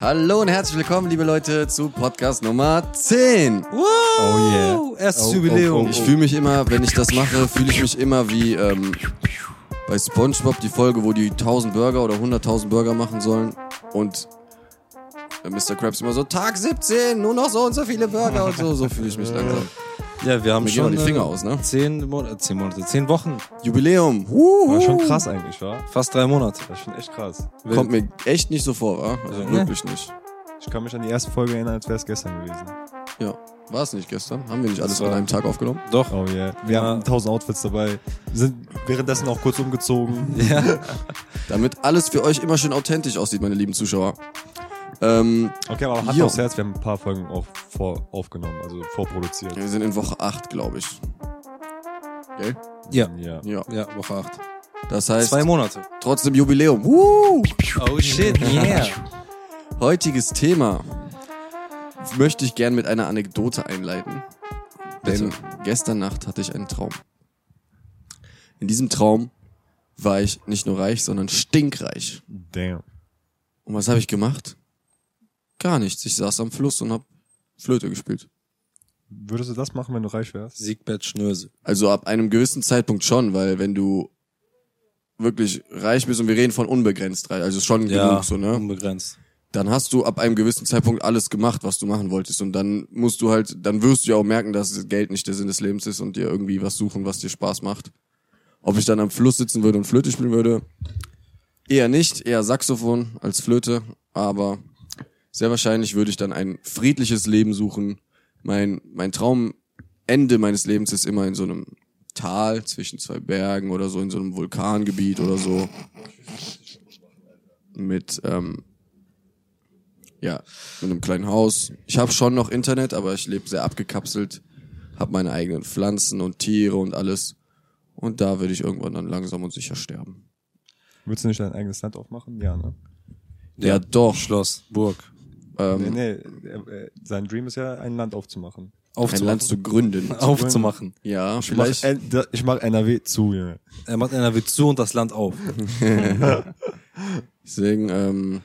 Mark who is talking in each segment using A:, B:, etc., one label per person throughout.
A: Hallo und herzlich willkommen, liebe Leute, zu Podcast Nummer 10.
B: Oh yeah. Erstes
C: Oh,
B: Jubiläum.
A: Ich fühle mich immer, wenn ich das mache, fühle ich mich immer wie ähm, bei SpongeBob die Folge, wo die 1000 Burger oder 100.000 Burger machen sollen und äh, Mr. Krabs immer so, Tag 17, nur noch so und so viele Burger und so, so fühle ich mich langsam.
B: Ja, wir haben
A: gehen
B: schon
A: die Finger
B: äh,
A: aus, ne?
B: Zehn Monate, zehn Monate, zehn Wochen,
A: Jubiläum,
C: War
A: Huhu.
C: schon krass eigentlich, wa?
B: fast drei Monate.
C: Das ist schon echt krass.
A: Kommt mir echt nicht so vor, wa? Also
B: Ja.
A: wirklich nicht.
C: Ich kann mich an die erste Folge erinnern, als wäre es gestern gewesen.
A: Ja, war es nicht gestern? Haben wir nicht alles
B: war-
A: an einem Tag aufgenommen?
B: Doch.
C: Oh yeah. Wir
B: Ja.
C: hatten tausend Outfits dabei, sind währenddessen auch kurz umgezogen.
B: Ja.
A: Damit alles für euch immer schön authentisch aussieht, meine lieben Zuschauer. Ähm,
C: Okay, aber Hand aufs Herz, wir haben ein paar Folgen auch vor, aufgenommen, also vorproduziert.
A: wir sind in Woche 8, glaube ich. Gell?
B: Ja.
C: Ja.
A: Ja.
B: Ja, Woche acht.
A: Das heißt,
B: Zwei Monate.
A: trotzdem Jubiläum. Woo!
B: Oh shit, yeah.
A: Heutiges Thema möchte ich gern mit einer Anekdote einleiten. Denn gestern Nacht hatte ich einen Traum. In diesem Traum war ich nicht nur reich, sondern stinkreich.
C: Damn.
A: Und was habe ich gemacht? Gar nichts. Ich saß am Fluss und hab Flöte gespielt.
C: Würdest du das machen, wenn du reich wärst?
B: Siegbert Schnöse.
A: Also ab einem gewissen Zeitpunkt schon, weil wenn du wirklich reich bist und wir reden von unbegrenzt reich, also schon
B: Ja,
A: genug so, ne?
B: unbegrenzt.
A: Dann hast du ab einem gewissen Zeitpunkt alles gemacht, was du machen wolltest und dann musst du halt, dann wirst du ja auch merken, dass Geld nicht der Sinn des Lebens ist und dir irgendwie was suchen, was dir Spaß macht. Ob ich dann am Fluss sitzen würde und Flöte spielen würde, eher nicht, eher Saxophon als Flöte, aber sehr wahrscheinlich würde ich dann ein friedliches Leben suchen. Mein, mein Traumende meines Lebens ist immer in so einem Tal zwischen zwei Bergen oder so, in so einem Vulkangebiet oder so. Mit, ähm, ja, mit einem kleinen Haus. Ich habe schon noch Internet, aber ich lebe sehr abgekapselt, habe meine eigenen Pflanzen und Tiere und alles. Und da würde ich irgendwann dann langsam und sicher sterben.
C: Würdest du nicht dein eigenes Land aufmachen? Ja, ne?
A: Ja, doch.
B: Schloss, Burg.
A: Ähm,
C: Nee, nee, sein Dream ist ja, ein Land aufzumachen.
A: ein Land zu gründen.
B: Aufzumachen.
A: Ja,
C: Ich mach,
A: vielleicht.
C: N- da- ich mach NRW zu, Junge.
B: Er macht NRW zu und das Land auf.
A: Deswegen, ähm,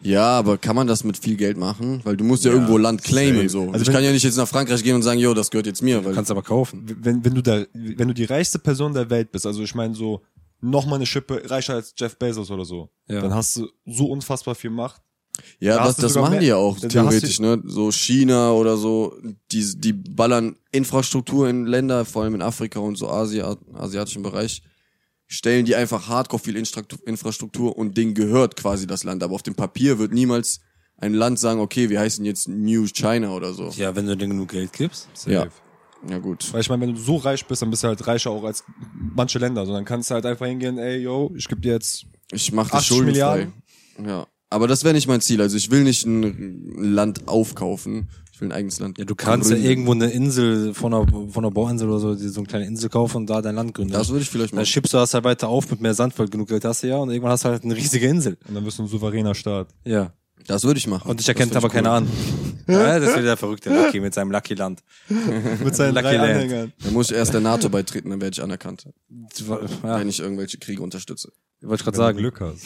A: ja, aber kann man das mit viel Geld machen? Weil du musst ja,
C: Ja,
A: irgendwo Land claimen so.
C: Also
A: ich
C: wenn-
A: kann ja nicht jetzt nach Frankreich gehen und sagen, yo, das gehört jetzt mir, weil
B: Kannst aber kaufen.
C: wenn, wenn du da, wenn du die reichste Person der Welt bist, also ich meine so noch mal eine Schippe reicher als Jeff Bezos oder so,
B: Ja.
C: dann hast du so unfassbar viel Macht.
A: Ja,
C: da
A: das, das machen
C: mehr-
A: die ja auch theoretisch, ne? So China oder so, die, die ballern Infrastruktur in Länder, vor allem in Afrika und so Asia, asiatischen Bereich, stellen die einfach hardcore viel Infrastruktur und denen gehört quasi das Land. Aber auf dem Papier wird niemals ein Land sagen, okay, wir heißen jetzt New China oder so.
B: Ja, wenn du dir genug Geld gibst.
A: Ja. Ja, gut.
C: Weil ich meine, wenn du so reich bist, dann bist du halt reicher auch als manche Länder. So, dann kannst du halt einfach hingehen, ey, yo, ich gebe dir jetzt
A: Ich mach dich
C: 80
A: schuldenfrei.
C: Milliarden?
A: Ja. Aber das wäre nicht mein Ziel. Also ich will nicht ein Land aufkaufen. Ich will ein eigenes Land.
B: Ja, du kannst
A: gründen.
B: ja irgendwo eine Insel von einer, von einer Bauinsel oder so, die- so eine kleine Insel kaufen und da dein Land gründen.
A: Das würde ich vielleicht
B: Dann
A: machen.
B: schiebst du das halt weiter auf mit mehr Sand, weil genug Geld hast du ja und irgendwann hast du halt eine riesige Insel.
C: und dann wirst du ein souveräner Staat.
B: Ja.
A: Das würde ich machen.
B: Und dich erkennt
A: Das
B: aber
A: ich
B: keiner an. Ja, das wird der verrückte Lucky mit seinem Lucky Land.
C: Mit seinen
B: Lucky
C: drei
B: Land.
C: Anhängern.
A: Da muss ich erst der NATO beitreten, dann werde ich anerkannt.
B: Ja,
A: Wenn ich irgendwelche Kriege unterstütze.
B: Wollte ich gerade
C: Wenn
B: sagen.
C: Glück hast.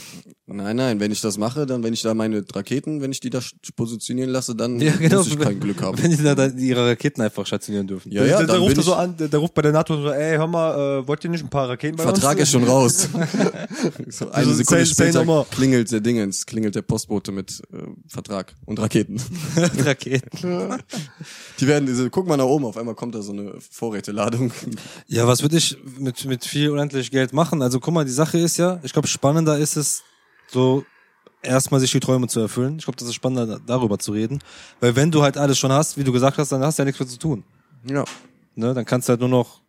A: Nein, nein, wenn ich das mache, dann, wenn ich da meine Raketen, wenn ich die da positionieren lasse, dann
B: Ja, genau.
A: muss ich kein Glück haben.
B: Wenn die da da ihre Raketen einfach stationieren dürfen.
A: Ja, ja,
C: der, der,
A: dann
C: ruft er so an, der, ruft bei der NATO und so, ey, hör mal, äh, wollt ihr nicht ein paar Raketen bei
A: Vertrag
C: uns?
A: ist schon raus. so eine
C: So,
A: Sekunde
C: say- say
A: später klingelt der Dingens, klingelt der Postbote mit äh, Vertrag und Raketen.
B: Raketen.
A: Die werden diese, guck mal nach oben, auf einmal kommt da so eine Vorräteladung.
B: Ja, was würde ich mit, mit viel unendlich Geld machen? Also guck mal, die Sache ist ja, ich glaube, spannender ist es, so erstmal sich die Träume zu erfüllen. Ich glaube, das ist spannender, da- darüber zu reden. Weil wenn du halt alles schon hast, wie du gesagt hast, dann hast du ja nichts mehr zu tun.
A: Ja,
B: Ne? Dann kannst du halt nur noch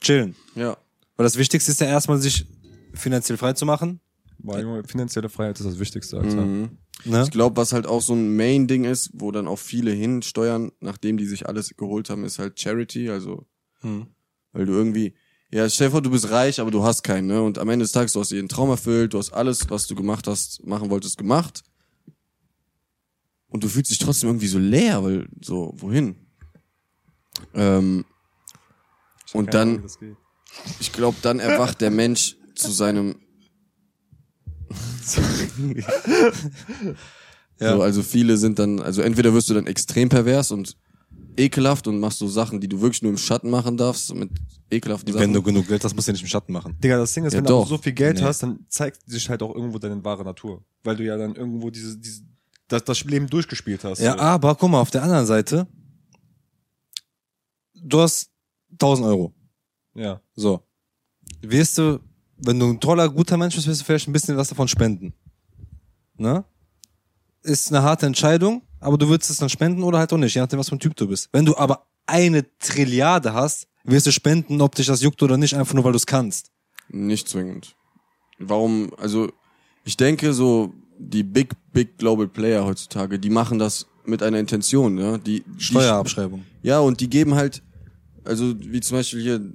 B: chillen.
A: ja.
B: Weil das Wichtigste ist ja erstmal, sich finanziell frei zu machen.
C: Boah, Junge, finanzielle Freiheit ist das Wichtigste, Alter.
A: Mhm.
B: Ne?
A: Ich glaube, was halt auch so ein Main-Ding ist, wo dann auch viele hinsteuern, nachdem die sich alles geholt haben, ist halt Charity, also
B: Hm.
A: weil du irgendwie, ja, stell dir vor, du bist reich, aber du hast keinen, ne? Und am Ende des Tages, du hast dir einen Traum erfüllt, du hast alles, was du gemacht hast, machen wolltest, gemacht. Und du fühlst dich trotzdem irgendwie so leer, weil so, wohin? Ähm, und
C: Ahnung,
A: dann,
C: geht.
A: ich glaube, dann erwacht der Mensch zu seinem
B: Ja.
A: So, also viele sind dann, also entweder wirst du dann extrem pervers und ekelhaft und machst so Sachen, die du wirklich nur im Schatten machen darfst, mit ekelhaften
B: Wenn
A: Sachen.
B: du genug Geld hast, musst du ja nicht im Schatten machen.
C: Digga, das Ding ist,
A: Ja,
C: wenn du auch
A: doch.
C: so viel Geld
B: Nee.
C: hast, dann zeigt sich halt auch irgendwo deine wahre Natur. Weil du ja dann irgendwo diese, diese das, das Leben durchgespielt hast.
B: Ja,
C: so.
B: aber guck mal, auf der anderen Seite, du hast 1000 Euro.
C: ja.
B: So. Wirst du, wenn du ein toller, guter Mensch bist, wirst du vielleicht ein bisschen was davon spenden. Ne? Ist eine harte Entscheidung, aber du würdest es dann spenden oder halt auch nicht, je nachdem, was für ein Typ du bist. Wenn du aber eine Trilliarde hast, wirst du spenden, ob dich das juckt oder nicht, einfach nur, weil du es kannst.
A: Nicht zwingend. Warum, also ich denke so, die Big, Big Global Player heutzutage, die machen das mit einer Intention, ne? Die, die
B: Steuerabschreibung.
A: Ja, und die geben halt, also wie zum Beispiel hier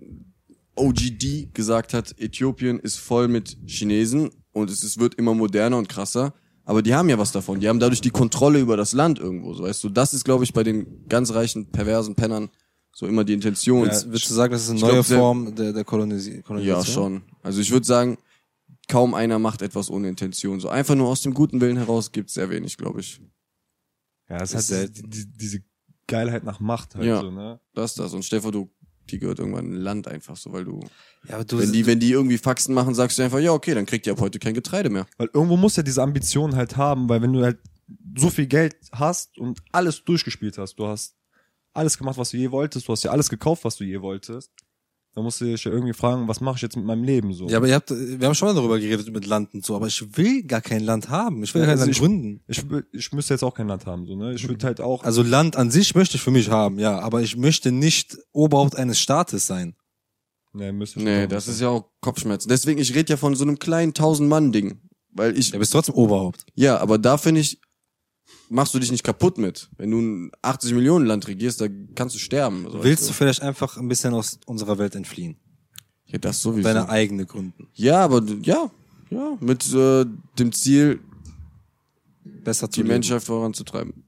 A: OGD gesagt hat, Äthiopien ist voll mit Chinesen und es, es wird immer moderner und krasser. Aber die haben ja was davon. Die haben dadurch die Kontrolle über das Land irgendwo. So, weißt du, das ist, glaube ich, bei den ganz reichen, perversen Pennern so immer die Intention.
B: Ja, würdest du sagen, das ist eine
A: ich
B: neue
A: glaub,
B: Form der, der Kolonisi
A: ja,
B: Kolonisation?
A: schon. Also ich würde sagen, kaum einer macht etwas ohne Intention. So einfach nur aus dem guten Willen heraus gibt's sehr wenig, glaube ich.
C: Ja, das
B: Ist
C: ist halt die, die, diese Geilheit nach Macht halt
A: Ja.
C: so, ne?
A: Das ist das. Und Stefan, du, die gehört irgendwann ein Land einfach so, weil du,
B: Ja, aber du,
A: wenn die, wenn die irgendwie Faxen machen, sagst du einfach, ja, okay, dann kriegt ihr ab heute kein Getreide mehr.
C: Weil irgendwo muss ja diese Ambition halt haben, weil wenn du halt so viel Geld hast und alles durchgespielt hast, du hast alles gemacht, was du je wolltest, du hast ja alles gekauft, was du je wolltest, dann musst du dich ja irgendwie fragen, was mache ich jetzt mit meinem Leben so?
B: Ja, aber ihr habt, wir haben schon mal darüber geredet mit Land und so, aber ich will gar kein Land haben. Ich will
C: Ja,
B: kein
C: also
B: Land
C: ich-
B: gründen.
C: ich, ich müsste jetzt auch kein Land haben, so, ne? Ich würde halt auch,
B: Also Land an sich möchte ich für mich haben, ja, aber ich möchte nicht Oberhaupt eines Staates sein.
C: nee, müsste ich
A: Nee,
C: auch
A: das ist ja auch Kopfschmerzen. Deswegen, ich rede ja von so einem kleinen 1000-Mann-Ding. Weil ich,
B: Du bist trotzdem Oberhaupt.
A: ja, aber da finde ich, machst du dich nicht kaputt mit. Wenn du ein 80 Millionen Land regierst, da kannst du sterben. So,
B: Willst du
A: weißt
B: vielleicht einfach ein bisschen aus unserer Welt entfliehen?
A: Ja, das sowieso.
B: Deine eigene gründen.
A: ja, aber, du- ja, ja, mit äh, dem Ziel,
B: Besser zu
A: die
B: leben.
A: Menschheit voranzutreiben.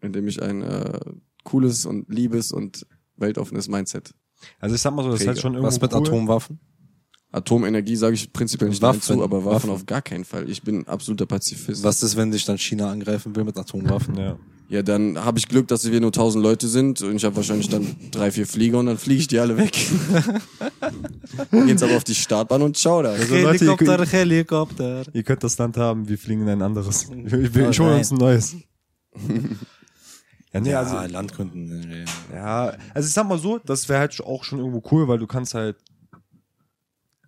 A: Indem ich ein äh, cooles und liebes und weltoffenes Mindset.
C: Also ich sag mal so, das ist halt schon irgendwo
B: Was mit
C: cool.
B: Atomwaffen?
A: Atomenergie sage ich prinzipiell nicht
B: Waffen.
A: Waffen, zu, aber Waffen,
B: Waffen.
A: auf gar keinen Fall. Ich bin absoluter Pazifist.
B: Was ist, wenn dich dann China angreifen will mit Atomwaffen?
C: Ja.
A: Ja, dann habe ich Glück, dass wir nur 1000 Leute sind und ich habe wahrscheinlich dann drei, vier Flieger und dann fliege ich die alle weg. Jetzt aber auf die Startbahn und ciao da.
C: Also Leute, ihr, könnt-
B: Helikopter.
C: ihr könnt das Land haben, wir fliegen in ein anderes. Ich,
B: Oh,
C: will,
B: nein.
C: uns ein neues. ja, nee,
B: Ja,
C: also,
B: Land gründen. ja.
C: Ja, also ich sag mal so, das wäre halt auch schon irgendwo cool, weil du kannst halt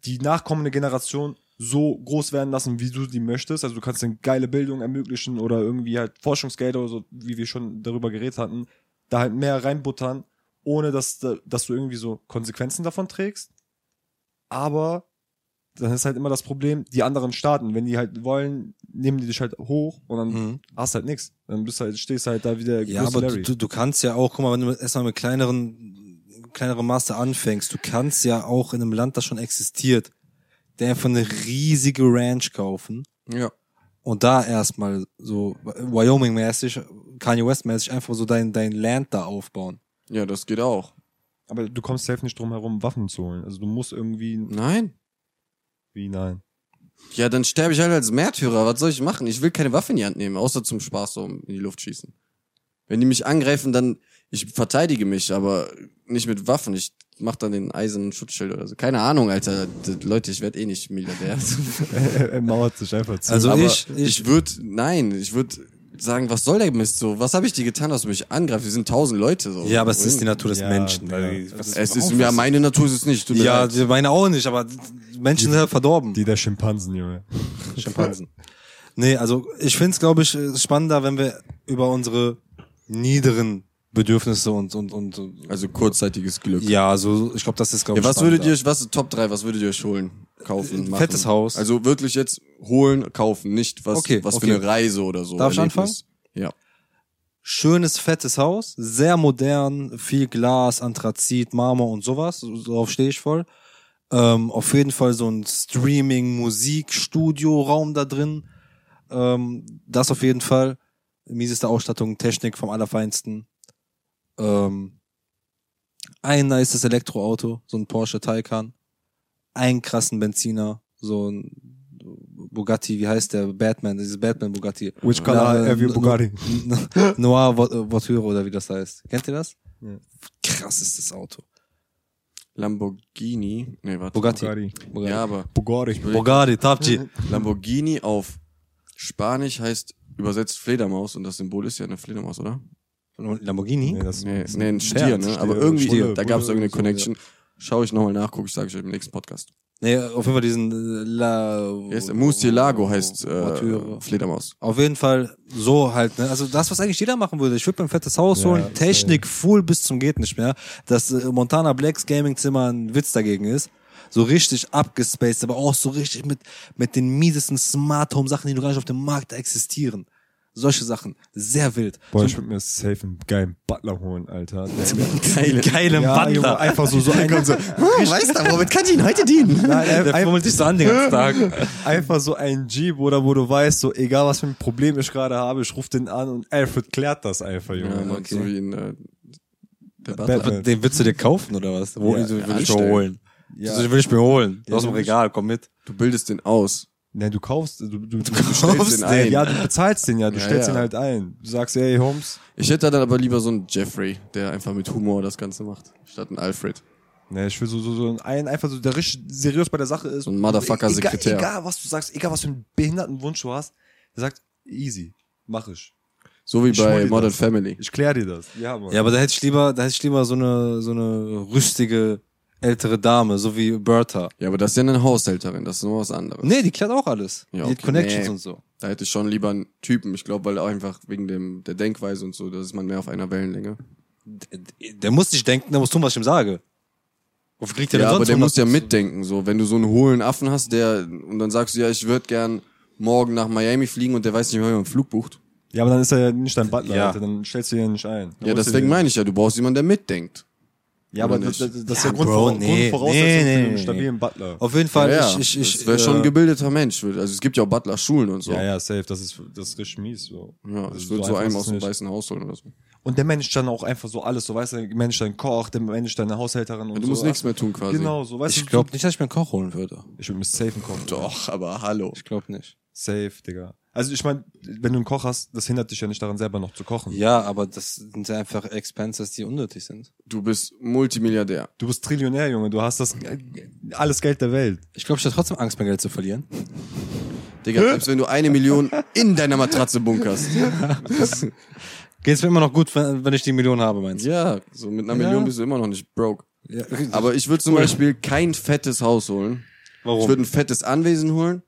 C: die nachkommende Generation so groß werden lassen, wie du die möchtest. Also du kannst eine geile Bildung ermöglichen oder irgendwie halt Forschungsgelder oder so, wie wir schon darüber geredet hatten, da halt mehr reinbuttern, ohne dass, da- dass du irgendwie so Konsequenzen davon trägst. Aber dann ist halt immer das Problem, die anderen Staaten, wenn die halt wollen, nehmen die dich halt hoch und dann
B: Mhm.
C: hast halt nix. Dann bist du halt, stehst halt da wieder
B: Ja, aber du, du kannst ja auch, guck mal, wenn du erstmal mit kleineren, kleinerem Maße anfängst, du kannst ja auch in einem Land, das schon existiert, der einfach eine riesige Ranch kaufen
A: Ja.
B: und da erstmal so Wyoming-mäßig, Kanye West-mäßig einfach so dein, dein Land da aufbauen.
A: Ja, das geht auch.
C: Aber du kommst safe nicht drum herum, Waffen zu holen. Also du musst irgendwie,
A: Nein.
C: wie nein.
A: Ja, dann sterbe ich halt als Märtyrer. Was soll ich machen? Ich will keine Waffe in die Hand nehmen, außer zum Spaß so in die Luft schießen. Wenn die mich angreifen, dann ich verteidige mich, aber nicht mit Waffen. Ich mach dann den eisernen Schutzschild oder so. Keine Ahnung, Alter. Leute, ich werde eh nicht Milliardär.
C: er, er mauert sich einfach zu.
B: Also
A: aber
B: ich-
A: ich,
B: ich-
A: würde, nein, ich würde sagen, was soll der Mist so? Was habe ich dir getan, dass du mich angreifst? Wir sind tausend Leute so.
B: Ja, aber es ist die Natur des
C: Ja,
B: Menschen.
C: ja.
B: weil- was-
A: Es ist, ja, meine Natur ist es nicht.
B: Ja,
A: leid.
B: die meine auch nicht, aber Menschen sind halt verdorben.
C: die der Schimpansen, Junge.
B: Schimpansen. Nee, also ich find's, glaube ich, spannender, wenn wir über unsere niederen Bedürfnisse und und und
A: Also kurzzeitiges Glück.
B: ja, so ich glaube, das ist glaube
A: Ja, was würdet ihr euch, was Top 3, was würdet ihr euch holen? Kaufen,
B: Ein
A: machen?
B: fettes Haus.
A: Also wirklich jetzt holen, kaufen, nicht was,
B: Okay,
A: was
B: okay.
A: für eine Reise oder so.
B: Darf ich
A: Erlebnis. Ja.
B: schönes fettes Haus, sehr modern, viel Glas, Anthrazit, Marmor und sowas, so- darauf stehe ich voll. Ähm, auf jeden Fall so ein Streaming, Musik, Studio, Raum da drin. Ähm, das auf jeden Fall. Mieseste Ausstattung, Technik vom Allerfeinsten. Ähm, ein nices Elektroauto, so ein Porsche Taycan. Einen krassen Benziner, so ein Bugatti, wie heißt der? Batman, dieses Batman Bugatti.
C: Which color
B: Ja,
C: have you Bugatti?
B: Noir Vo- Voiture oder wie das heißt. Kennt ihr das? Krass ist das Auto.
A: Lamborghini. Nee, warte.
B: Bugatti.
C: Bugatti.
B: Bugatti.
A: Ja, aber
C: Bugatti.
B: Bugatti, G.
A: Lamborghini auf Spanisch heißt übersetzt Fledermaus und das Symbol ist ja eine Fledermaus, oder?
B: Lamborghini?
C: Nee, das
A: Nee,
C: ist
A: nee, ein Stier,
C: Pferd,
A: ne?
C: Stier,
A: Aber irgendwie,
C: Bulle,
A: da gab es irgendeine
C: so,
A: Connection. Schau ich nochmal nach, gucke ich, sage ich euch im nächsten Podcast.
B: Nee, auf jeden Fall diesen äh, La...
A: Yes, Murcielago heißt äh, Fledermaus.
B: Auf jeden Fall so halt, ne? Also das, was eigentlich jeder machen würde. Ich würde mir ein fettes Haus
C: Ja,
B: holen. Technik full bis zum geht nicht mehr. Dass äh, Montana Blacks Gaming Zimmer ein Witz dagegen ist. So richtig abgespaced, aber auch so richtig mit, mit den miesesten Smart Home Sachen, die noch gar nicht auf dem Markt existieren. Solche Sachen. Sehr wild.
C: Boah, ich würde mir safe einen geilen Butler holen, Alter. Der-
B: Geile, geile
C: ja, Junge,
B: Butler.
C: einfach so, so ein, so,
A: weißt du, womit kann ich ihn heute dienen?
C: nein,
B: Der
C: ein,
B: fummelt sich so an den ganzen Tag.
C: einfach so ein Jeep, oder wo du weißt, so egal was für ein Problem ich gerade habe, ich rufe den an und Alfred klärt das einfach, Junge.
A: Ja,
B: okay.
A: so wie in äh, der
C: Batman.
A: Butler.
B: Den willst du dir kaufen oder was? Wo
C: Ja,
B: will ich mir holen?
C: Ja.
B: Also, den will ich mir holen.
C: Ja,
B: Aus dem Regal, komm mit.
A: Du bildest den aus.
C: Ne, du kaufst, du, du, du, du
A: stellst den ein.
C: Ja, du bezahlst den ja, du
A: Ja,
C: stellst
A: ja.
C: den halt ein. Du sagst, ey, Holmes,
A: Ich hätte dann aber lieber so einen Jeffrey, der einfach mit Humor das Ganze macht, statt einen Alfred.
C: Ne, ich will so, so, so ein, einfach so, der richtig seriös bei der Sache ist.
A: So ein Motherfucker-Sekretär.
C: Egal, egal, was du sagst, egal, was für einen behinderten Wunsch du hast, der sagt, easy, mach ich.
A: So wie
C: Ich
A: bei Modern
C: das.
A: Family.
C: Ich klär dir das. Ja, Mann.
B: Ja, aber da hätte ich lieber, da hätte ich lieber so eine, so eine rüstige ältere Dame, so wie Bertha.
A: Ja, aber das ist ja eine Haushälterin, das ist nur was anderes.
B: Nee, die klärt auch alles.
A: Ja,
B: die hat Connections
A: nee.
B: und so.
A: Da hätte ich schon lieber einen Typen, ich glaube, weil auch einfach wegen dem der Denkweise und so, da ist man mehr auf einer Wellenlänge.
B: Der, der muss nicht denken, der muss tun, was ich ihm sage. Wofür kriegt der
A: Ja,
B: denn
A: aber
B: sonst
A: der muss ja
B: 100?
A: mitdenken, so. Wenn du so einen hohlen Affen hast, der, und dann sagst du, ja, ich würde gern morgen nach Miami fliegen und der weiß nicht mehr, wie man einen Flug bucht.
C: Ja, aber dann ist er ja nicht dein Butler,
B: Ja.
C: Alter, dann stellst du ihn ja nicht ein. Dann
A: Ja,
C: du
A: deswegen
C: den-
A: meine ich ja, du brauchst jemanden, der mitdenkt.
C: Ja, aber das, das, das ist
B: Ja,
C: ja, Grund,
B: Bro, nee,
C: Grundvoraussetzung
B: nee,
C: für
B: nee,
C: einen
B: nee.
C: stabilen Butler.
B: Auf jeden Fall,
A: ja,
B: ich, ich, ich,
A: das wäre schon ein
B: äh,
A: gebildeter Mensch. Also es gibt ja auch Butler-Schulen und so.
C: Ja, ja, safe, das ist, das ist richtig mies, so.
A: Ja,
C: Das
A: ich würde so
C: einfach
A: einem aus dem weißen Haus holen oder so.
C: Und der managt dann auch einfach so alles, so, weißt du, der managt deinen Koch, der managt deine Haushälterin und
A: Du
C: so.
A: musst nichts mehr tun quasi.
C: Genau, so, weißt
B: ich
C: du.
B: glaube nicht, dass ich mir einen Koch holen würde.
C: Ich würde mir safe einen Koch.
A: Doch, aber hallo.
B: Ich glaube nicht.
C: Safe, Digga. Also ich meine, wenn du einen Koch hast, das hindert dich ja nicht daran, selber noch zu kochen.
B: Ja, aber das sind ja einfach Expenses, die unnötig sind.
A: Du bist Multimilliardär.
C: Du bist Trillionär, Junge, du hast das alles Geld der Welt.
B: Ich glaube, ich habe trotzdem Angst, mein Geld zu verlieren.
A: Digga, selbst wenn du eine Million in deiner Matratze bunkerst.
B: Geht's mir immer noch gut, wenn, ich die Million habe, meinst du?
A: Ja, so mit einer
B: Ja.
A: Million bist du immer noch nicht broke.
B: Ja.
A: Aber ich würde zum Beispiel kein fettes Haus holen.
B: Warum?
A: Ich würde ein fettes Anwesen holen.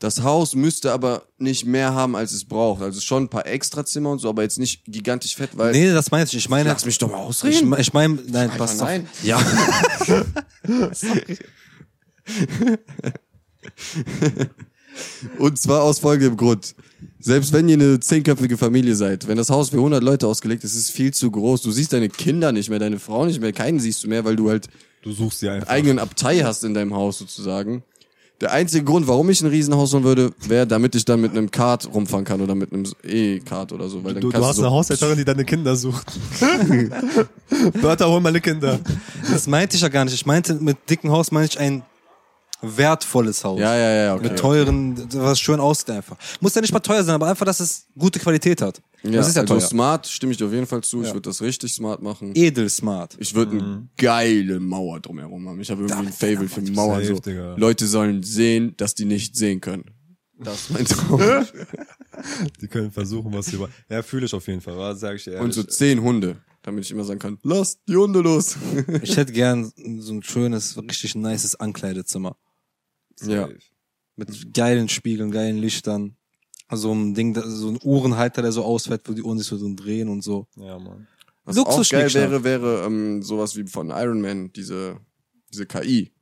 A: Das Haus müsste aber nicht mehr haben, als es braucht. Also schon ein paar Extrazimmer und so, aber jetzt nicht gigantisch fett, weil.
B: nee, das meinst du. Ich meine,
A: Lass mich doch mal
B: ich,
A: ausreden.
B: ich meine, nein,
A: Alter,
B: pass auf.
A: nein.
B: Ja.
A: Und zwar aus folgendem Grund. Selbst wenn ihr eine zehnköpfige Familie seid, wenn das Haus für 100 Leute ausgelegt ist, ist es viel zu groß. Du siehst deine Kinder nicht mehr, deine Frau nicht mehr, keinen siehst du mehr, weil du halt
C: Du suchst sie einfach.
A: eigenen Abtei hast in deinem Haus sozusagen. Der einzige Grund, warum ich ein Riesenhaus holen würde, wäre, damit ich dann mit einem Kart rumfahren kann oder mit einem E-Kart oder so. Weil dann
C: Du, du
A: kannst
C: hast
A: so,
C: eine Haushälterin, die deine Kinder sucht. Bertha, hol meine Kinder.
B: Das meinte ich ja gar nicht. Ich meinte, mit dicken Haus meine ich ein wertvolles Haus.
A: Ja, ja, ja, okay.
B: Mit teuren, was schön aussieht einfach. Muss ja nicht mal teuer sein, aber einfach, dass es gute Qualität hat.
A: Ja,
B: das ist ja
A: also
B: teuer.
A: smart stimme ich dir auf jeden Fall zu. Ich würde das richtig smart machen.
B: Edel smart.
A: Ich würde eine geile Mauer drumherum haben. Ich habe irgendwie ein Fable für Mauern. So. Leute sollen sehen, dass die nicht sehen können. Das ist mein Traum.
C: Die können versuchen, was sie wollen. Ja, fühle ich auf jeden Fall, wa? sag ich dir ehrlich.
A: Und so zehn Hunde, damit ich immer sagen kann, lasst die Hunde los.
B: Ich hätte gern so ein schönes, richtig nices Ankleidezimmer.
A: ja.
B: Mit geilen Spiegeln, geilen Lichtern. So ein Ding, so ein Uhrenhalter, der so ausfällt, wo die Uhren sich so drehen und so.
C: Ja, Mann.
A: Was auch geil wäre, wäre ähm, sowas wie von Iron Man, diese, diese KI.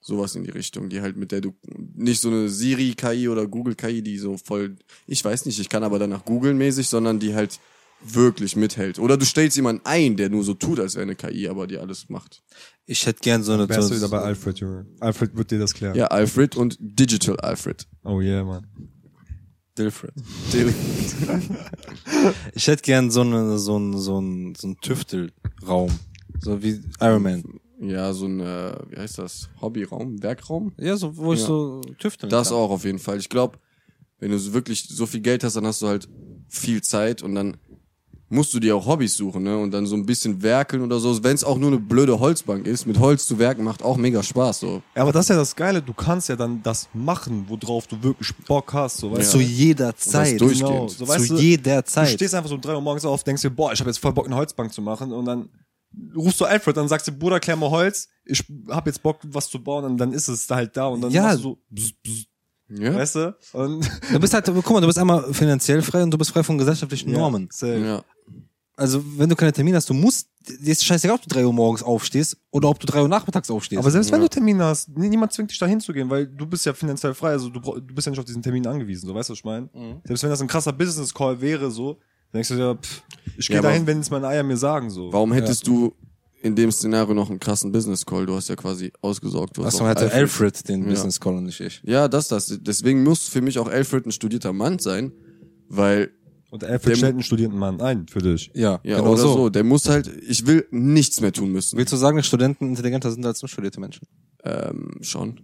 A: Sowas in die Richtung, die halt mit der du nicht so eine Siri-KI oder Google-KI, die so voll, ich weiß nicht, ich kann aber danach googeln mäßig, sondern die halt wirklich mithält. Oder du stellst jemanden ein, der nur so tut, als wäre eine KI, aber die alles macht.
B: Ich hätte gern so eine...
C: Wärst
B: so,
C: du wieder bei Alfred, Junge. Alfred wird dir das klären.
A: Ja, Alfred und Digital Alfred.
C: Oh yeah, Mann.
B: Dilfred. Ich hätte gern so eine, so ein, so ein, so ein Tüftelraum. So wie Iron Man.
A: Ja, so ein, äh, wie heißt das? Hobbyraum, Werkraum?
B: Ja, so, wo ich
A: Ja.
B: so tüfteln
A: Das
B: kann.
A: auch auf jeden Fall. Ich glaube, wenn du wirklich so viel Geld hast, dann hast du halt viel Zeit und dann musst du dir auch Hobbys suchen, ne? Und dann so ein bisschen werkeln oder so. Wenn es auch nur eine blöde Holzbank ist, mit Holz zu werken macht auch mega Spaß, so.
C: Ja, aber das ist ja das Geile, du kannst ja dann das machen, worauf du wirklich Bock hast, so weißt
B: Zu
C: du.
B: jeder Zeit.
C: Genau, so weißt
B: Zu
C: du,
B: jeder
C: Du
B: Zeit.
C: stehst einfach so um drei Uhr morgens auf, denkst dir, boah, ich habe jetzt voll Bock, eine Holzbank zu machen und dann rufst du Alfred, dann sagst du, Bruder, klär mal Holz, ich hab jetzt Bock, was zu bauen und dann ist es halt da und dann
B: Ja.
C: machst du so, bzz, bzz,
A: Ja?
C: weißt du? Und
B: Du bist halt, guck mal, du bist einmal finanziell frei und du bist frei von gesellschaftlichen Normen.
C: safe.
A: ja.
B: Also, wenn du keine Termine hast, du musst, dir ist scheißegal, ob du drei Uhr morgens aufstehst oder ob du drei Uhr nachmittags aufstehst.
C: Aber selbst wenn du Termine hast, nie- niemand zwingt dich da hinzugehen, weil du bist ja finanziell frei, also du, du bist ja nicht auf diesen Termin angewiesen, so weißt du, was ich meine?
B: Mhm.
C: Selbst wenn das ein krasser Business Call wäre, so, dann denkst du dir, pff, ich gehe
A: Ja,
C: dahin, wenn es meine Eier mir sagen, so.
A: Warum hättest du in dem Szenario noch einen krassen Business Call? Du hast ja quasi ausgesorgt.
B: Man hatte
A: Alfred.
B: Alfred den
A: Ja.
B: Business Call und nicht ich.
A: Ja, das, das. Deswegen muss für mich auch Alfred ein studierter Mann sein, weil
C: Und Alfred
A: Der-
C: stellt einen Studierenden Mann ein für dich.
B: Ja,
A: Ja,
B: genau
A: oder
B: so.
A: so. Der muss halt, ich will nichts mehr tun müssen.
B: Willst du sagen, dass Studenten intelligenter sind als unstudierte Menschen?
A: Ähm, schon.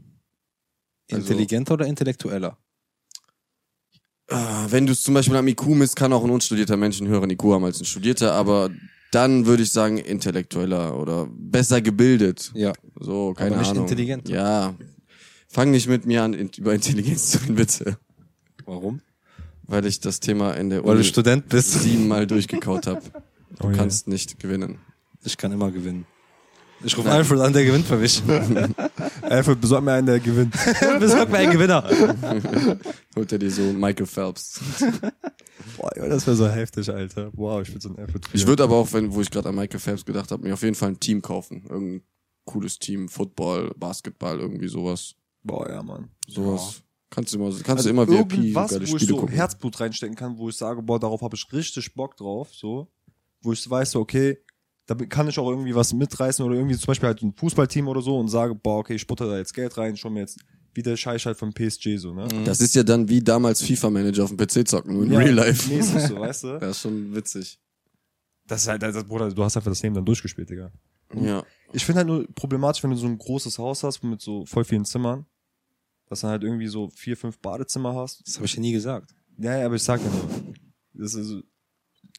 A: Also-
B: Intelligenter oder intellektueller?
A: Ah, Wenn du es zum Beispiel am IQ misst, kann auch ein unstudierter Mensch einen höheren IQ haben als ein studierter, aber dann würde ich sagen intellektueller oder besser gebildet.
B: Ja.
A: So, keine
B: nicht
A: Ahnung.
B: intelligenter.
A: Ja. Fang nicht mit mir an, über Intelligenz zu reden, bitte.
B: Warum?
A: Weil ich das Thema in der
B: Weil du
A: Uni
B: Student bist.
A: siebenmal durchgekaut habe. Du
C: Oh
A: kannst nicht gewinnen.
B: Ich kann immer gewinnen. Ich rufe Alfred an, der gewinnt für mich.
C: Alfred, besorg mir einen, der gewinnt.
B: Besorg mir einen Gewinner.
A: Holt er dir so Michael Phelps.
C: Boah, ja, das wäre so heftig, Alter. Wow, ich will so ein Alfred.
A: Ich würde aber auch, wenn, wo ich gerade an Michael Phelps gedacht habe, mir auf jeden Fall ein Team kaufen. Irgendein cooles Team, Football, Basketball, irgendwie sowas.
C: Boah, ja, Mann.
A: Sowas. Kannst du immer, kannst
C: Also
A: du immer VIP
C: irgendwas,
A: geile
C: wo ich
A: Spiele
C: so
A: gucken.
C: Herzblut reinstecken kann, wo ich sage, boah, darauf habe ich richtig Bock drauf, so. Wo ich weiß, so, okay, da kann ich auch irgendwie was mitreißen oder irgendwie zum Beispiel halt ein Fußballteam oder so und sage, boah, okay, ich butter da jetzt Geld rein, schon mir jetzt wie der Scheiß halt vom PSG, so, ne?
A: Das ist ja dann wie damals FIFA-Manager auf dem PC zocken, nur in
C: Ja,
A: Real Life.
C: Mäßig so, weißt du?
A: Das ist schon witzig.
C: Das ist halt, das, Bruder, du hast einfach das Leben dann durchgespielt, Digga.
A: Ja.
C: Ich finde halt nur problematisch, wenn du so ein großes Haus hast mit so voll vielen Zimmern, dass du halt irgendwie so vier, fünf Badezimmer hast.
B: Das habe ich ja nie gesagt.
C: Ja, ja, aber ich sag ja nur. Das ist,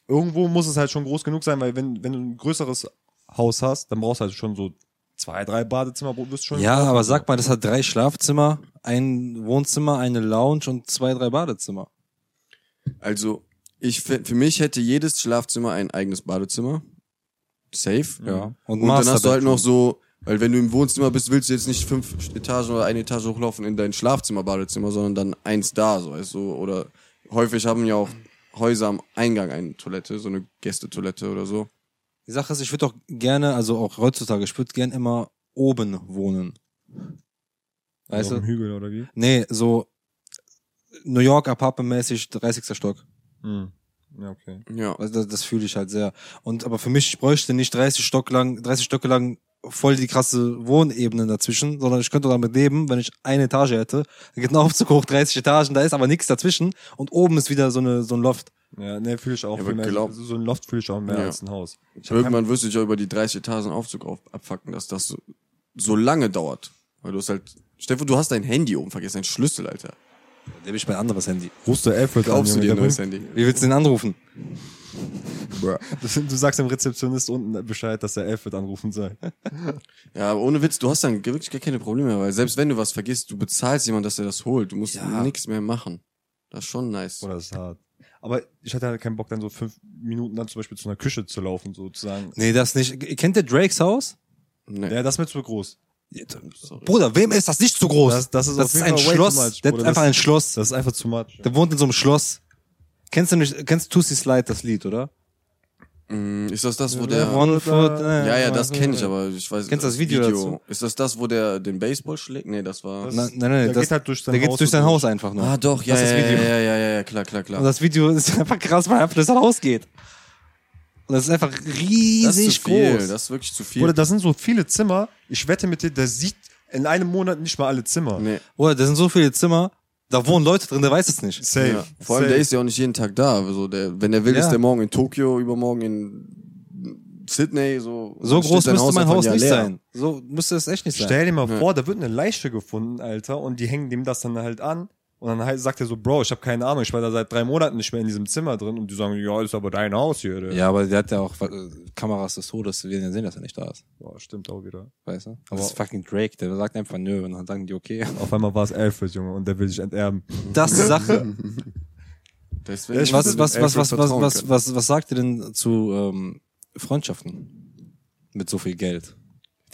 C: irgendwo muss es halt schon groß genug sein, weil wenn, wenn du ein größeres Haus hast, dann brauchst du halt schon so zwei, drei Badezimmer, wo wirst du schon.
B: Ja, aber sag mal, das hat drei Schlafzimmer, ein Wohnzimmer, eine Lounge und zwei, drei Badezimmer.
A: Also, ich für mich hätte jedes Schlafzimmer ein eigenes Badezimmer. Safe.
B: Ja.
A: Und,
B: Und,
A: dann hast du halt noch so, weil wenn du im Wohnzimmer bist, willst du jetzt nicht fünf Etagen oder eine Etage hochlaufen in dein Schlafzimmer, Badezimmer, sondern dann eins da, so weißt du. Oder häufig haben ja auch Häuser am Eingang eine Toilette, so eine Gästetoilette oder so.
B: Die Sache ist, ich würde doch gerne, also auch heutzutage, ich würde gerne immer oben wohnen. Weißt
C: auf
B: du?
C: dem Hügel oder wie?
B: Nee, so New York Apartment-mäßig 30. Stock.
C: Hm. Ja, okay.
A: Ja.
B: Also das, das fühle ich halt sehr. Und aber für mich ich bräuchte nicht 30 Stock lang, 30 Stöcke lang voll die krasse Wohnebene dazwischen, sondern ich könnte damit leben, wenn ich eine Etage hätte, dann geht ein Aufzug hoch, 30 Etagen, da ist aber nichts dazwischen und oben ist wieder so eine so ein Loft.
C: Ja, nee, fühle ich auch
A: Ja,
C: viel mehr.
A: glaub-
C: so ein Loft fühle ich auch mehr
A: Ja.
C: als ein Haus. Ich hab
A: Irgendwann wirst du dich ja über die 30 Etagen Aufzug auf, abfacken, dass das so, so lange dauert. Weil du hast halt, Stefan, du hast dein Handy oben vergessen, dein Schlüssel, Alter.
B: Habe ich mein anderes Handy.
C: Rufst du Alfred an,
A: Kaufst du
C: Junge,
A: dir ein neues Handy?
B: Wie willst du den anrufen?
C: Du, du sagst dem Rezeptionist unten Bescheid, dass der Alfred anrufen soll.
A: Ja, aber ohne Witz, du hast dann wirklich gar keine Probleme mehr, weil selbst wenn du was vergisst, du bezahlst jemand, dass er das holt. Du musst
B: Ja.
A: nichts mehr machen. Das ist schon nice.
C: Oder das ist hart. Aber ich hatte halt keinen Bock, dann so fünf Minuten dann zum Beispiel zu einer Küche zu laufen, sozusagen.
B: Nee, das nicht. Kennt ihr Drakes Haus?
A: Nee.
C: Ja, das ist mir zu groß.
B: Bruder, wem ist das nicht zu groß?
C: Das- das ist auf jeden
B: ein Schloss.
C: much,
B: hat
C: Bruder.
B: einfach
C: Das-
B: ein Schloss.
C: Das ist einfach zu much.
B: Der wohnt in so einem Schloss. Kennst du nicht, kennst Tussi Slide, das Lied, oder?
A: Mm, Ist das das, wo der...
B: One foot, äh,
A: Ja, ja, das kenne ich, aber ich weiß
B: Kennst du das Video dazu?
A: Ist das das, wo der den Baseball schlägt? Nee, das war...
C: Das-
B: Nein, nein, nein,
C: Der
B: das,
C: geht halt durch sein
B: der geht
C: Haus
B: durch sein Haus einfach nur.
A: ah, doch, ja,
B: das ist
A: ja,
B: das Video.
A: ja, ja, ja, ja, klar, klar, klar.
B: Und das Video ist einfach krass, weil er einfach durch sein Haus geht. Und das ist einfach
A: das
B: riesig
A: ist zu viel,
B: groß.
A: das ist wirklich zu viel.
C: Oder das sind so viele Zimmer. Ich wette mit dir, der sieht in einem Monat nicht mal alle Zimmer.
A: nee.
B: Oder da sind so viele Zimmer, da wohnen Leute drin, der weiß es nicht.
C: Safe.
A: Ja. Vor allem,
C: Safe.
A: der ist ja auch nicht jeden Tag da. Also der, wenn der will,
B: Ja.
A: ist der morgen in Tokio, übermorgen in Sydney, so.
B: So groß müsste mein
A: einfach
B: Haus nicht
A: leer.
B: sein. So müsste es echt nicht sein.
C: Stell dir mal
A: Ja.
C: vor, da wird eine Leiche gefunden, Alter, und die hängen dem das dann halt an. Und dann halt sagt er so, Bro, ich habe keine Ahnung, ich war da seit drei Monaten nicht mehr in diesem Zimmer drin. Und die sagen, ja, ist aber dein Haus hier. Oder?
B: Ja, aber der hat ja auch äh, Kameras des Todes, wir ja sehen, dass er nicht da ist.
C: Boah, stimmt auch wieder.
B: Weißt du? Aber das ist fucking Drake, der sagt einfach nö und dann sagen die okay.
C: Auf einmal war es Alfred, Junge, und der will sich enterben.
B: Das ist die Sache.
A: Deswegen
C: Ich
B: was, was, was, was, was, was, was, was sagt ihr denn zu ähm, Freundschaften mit so viel Geld?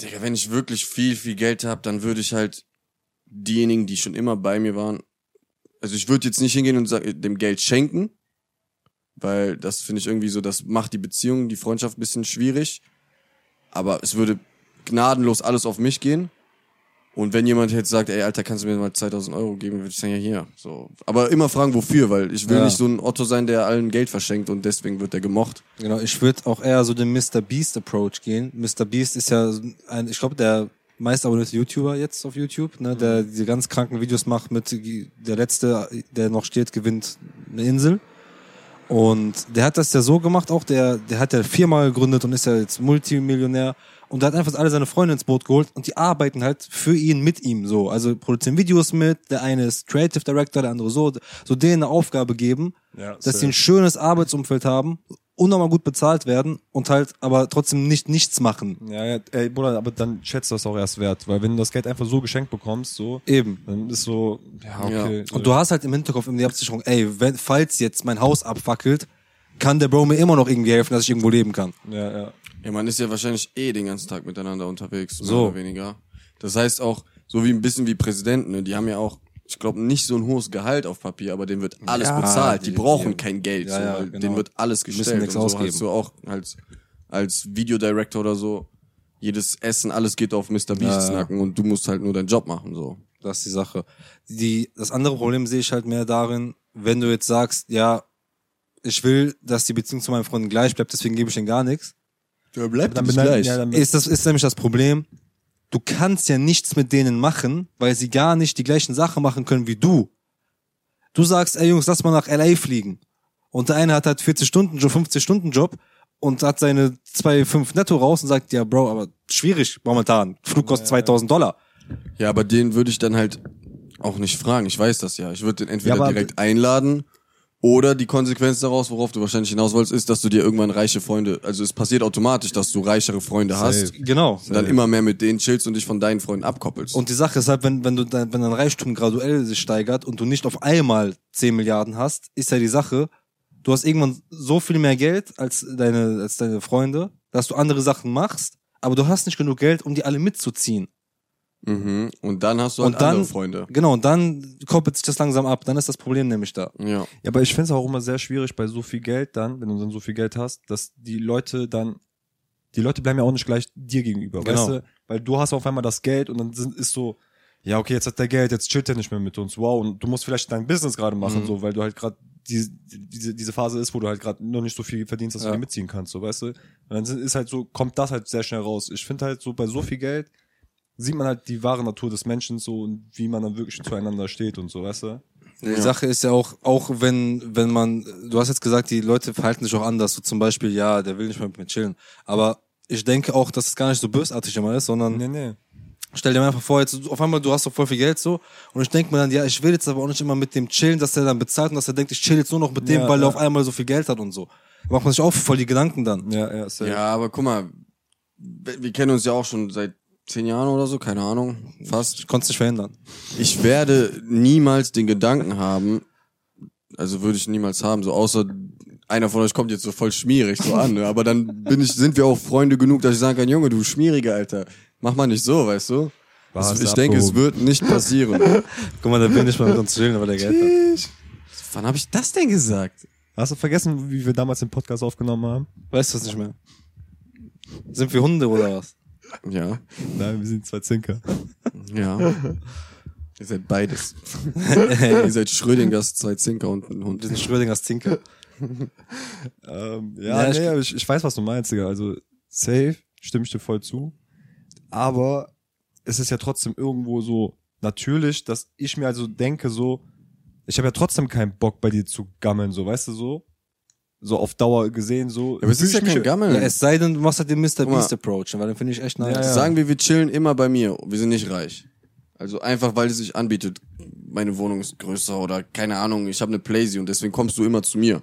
A: Digga, wenn ich wirklich viel, viel Geld habe, dann würde ich halt diejenigen, die schon immer bei mir waren, also ich würde jetzt nicht hingehen und sagen, dem Geld schenken, weil das finde ich irgendwie so, das macht die Beziehung, die Freundschaft ein bisschen schwierig. Aber es würde gnadenlos alles auf mich gehen. Und wenn jemand jetzt sagt, ey, Alter, kannst du mir mal 2000 Euro geben, würde ich sagen, ja, hier. So. Aber immer fragen, wofür, weil ich will
B: Ja.
A: nicht so ein Otto sein, der allen Geld verschenkt und deswegen wird er gemocht.
B: Genau, ich würde auch eher so den Mr. Beast Approach gehen. Mr. Beast ist ja ein, ich glaube, der meist abonnierte YouTuber jetzt auf YouTube, ne, der diese ganz kranken Videos macht mit der letzte, der noch steht, gewinnt eine Insel. Und der hat das ja so gemacht, auch der, der hat ja viermal gegründet und ist ja jetzt Multimillionär. Und der hat einfach alle seine Freunde ins Boot geholt und die arbeiten halt für ihn mit ihm so. Also produzieren Videos mit, der eine ist Creative Director, der andere so, so denen eine Aufgabe geben,
C: Ja,
B: dass sie ein schönes Arbeitsumfeld haben, unnormal gut bezahlt werden und halt aber trotzdem nicht nichts machen.
C: Ja, ja, ey, Bruder, aber dann schätzt das auch erst wert, weil wenn du das Geld einfach so geschenkt bekommst, so,
B: Eben.
C: dann ist so, ja, okay.
B: Und du hast halt im Hinterkopf immer die Absicherung, ey, wenn, falls jetzt mein Haus abfackelt, kann der Bro mir immer noch irgendwie helfen, dass ich irgendwo leben kann.
C: ja, ja.
A: Ja, man ist ja wahrscheinlich eh den ganzen Tag miteinander unterwegs, mehr
B: So.
A: oder weniger. Das heißt auch, so wie ein bisschen wie Präsidenten, ne? die haben ja auch, ich glaube, nicht so ein hohes Gehalt auf Papier, aber denen wird alles
B: Ja,
A: bezahlt. Die,
B: die-
A: brauchen
B: die-
A: kein Geld,
B: Ja,
A: so,
B: ja, genau.
A: denen wird alles
B: Müssen
A: gestellt.
B: nichts
A: und so
B: ausgeben.
A: hast du auch als, als Videodirector oder so, jedes Essen, alles geht auf Mr. Beasts
B: Ja, ja.
A: Nacken und du musst halt nur deinen Job machen, so.
B: Das ist die Sache. Die, das andere Problem sehe ich halt mehr darin, wenn du jetzt sagst, ja, ich will, dass die Beziehung zu meinen Freunden gleich bleibt, deswegen gebe ich denen gar nichts.
A: Ja, bleibt
C: Dann beneid-
A: gleich.
C: ja, dann-
B: Ist das ist nämlich das Problem. Du kannst ja nichts mit denen machen, weil sie gar nicht die gleichen Sachen machen können wie du. Du sagst, ey Jungs, lass mal nach LA fliegen. Und der eine hat halt 40 Stunden Job, 50 Stunden Job und hat seine 2,5 netto raus und sagt, ja Bro, aber schwierig momentan. Flug kostet 2000 Dollar.
A: Ja, aber den würde ich dann halt auch nicht fragen. Ich weiß das ja. Ich würde den entweder
C: Ja,
A: direkt einladen oder die Konsequenz daraus, worauf du wahrscheinlich hinaus wolltest, ist, dass du dir irgendwann reiche Freunde, also es passiert automatisch, dass du reichere Freunde hast
B: Genau.
A: und dann immer mehr mit denen chillst und dich von deinen Freunden abkoppelst.
B: Und die Sache ist halt, wenn, wenn du dein, wenn dein Reichtum graduell sich steigert und du nicht auf einmal 10 Milliarden hast, ist ja die Sache, du hast irgendwann so viel mehr Geld als deine, als deine Freunde, dass du andere Sachen machst, aber du hast nicht genug Geld, um die alle mitzuziehen.
A: Mhm. Und dann hast du halt
B: Und dann,
A: andere Freunde.
B: genau, und dann koppelt sich das langsam ab, dann ist das Problem nämlich da.
A: Ja.
C: Ja, aber ich finde es auch immer sehr schwierig bei so viel Geld dann, wenn du dann so viel Geld hast, dass die Leute dann, die Leute bleiben ja auch nicht gleich dir gegenüber,
B: Genau.
C: weißt du? Weil du hast auf einmal das Geld und dann sind, ist so, ja, okay, jetzt hat der Geld, jetzt chillt er nicht mehr mit uns, wow, und du musst vielleicht dein Business gerade machen,
B: Mhm.
C: so, weil du halt gerade diese, diese, diese Phase ist, wo du halt gerade noch nicht so viel verdienst, dass
B: Ja.
C: du mitziehen kannst, so, weißt du? Und dann ist halt so, kommt das halt sehr schnell raus. Ich finde halt so, bei so viel Geld sieht man halt die wahre Natur des Menschen so und wie man dann wirklich zueinander steht und so, weißt du?
B: Die Sache ist ja auch, auch wenn, wenn man, du hast jetzt gesagt, die Leute verhalten sich auch anders, so zum Beispiel, ja, der will nicht mehr mit mir chillen, aber ich denke auch, dass es gar nicht so bösartig immer ist, sondern
C: Nee, nee.
B: Stell dir mal einfach vor, jetzt auf einmal du hast doch voll viel Geld so und ich denke mir dann, ja, ich will jetzt aber auch nicht immer mit dem chillen, dass der dann bezahlt und dass er denkt, ich chill jetzt nur noch mit dem,
C: Ja,
B: weil er
C: ja.
B: auf einmal so viel Geld hat und so. Da macht man sich auch voll die Gedanken dann.
C: Ja, ja, safe.
A: Ja, aber guck mal, wir kennen uns ja auch schon seit zehn Jahren oder so, keine Ahnung, fast.
B: Ich konnte es nicht verhindern.
A: Ich werde niemals den Gedanken haben, also würde ich niemals haben, so außer einer von euch kommt jetzt so voll schmierig so an, ne? aber dann bin ich, sind wir auch Freunde genug, dass ich sagen kann, Junge, du Schmierige, Alter, mach mal nicht so, weißt du? Das, ich denke, es
C: abgehoben.
A: wird nicht passieren.
B: Guck mal, der will nicht mal mit uns chillen, weil der Geld hat.
A: Wann habe ich das denn gesagt?
C: Hast du vergessen, wie wir damals den Podcast aufgenommen haben?
B: Weißt du das nicht mehr? Sind wir Hunde oder was?
A: Ja,
C: Nein, wir sind zwei Zinker.
A: ja. Ihr seid beides. Ihr seid Schrödingers zwei Zinker und ein
B: Wir
A: Hund.
B: sind Schrödingers Zinker.
C: Ähm, ja,
B: Ja, ich-
C: nee, aber ich, ich weiß, was du meinst, Digga. Also, safe, stimme ich dir voll zu. Aber es ist ja trotzdem irgendwo so natürlich, dass ich mir also denke so, ich habe ja trotzdem keinen Bock bei dir zu gammeln, so, weißt du so? So auf Dauer gesehen, so.
A: aber es ist ja kein Gammeln.
B: Ja, es sei denn, du machst halt den Mr. Beast Approach, weil dann finde ich echt nice.
C: Ja, ja.
A: Sagen wir, wir chillen immer bei mir. Wir sind nicht reich. Also einfach, weil es sich anbietet. Meine Wohnung ist größer oder keine Ahnung, ich habe eine Playsee und deswegen kommst du immer zu mir. Und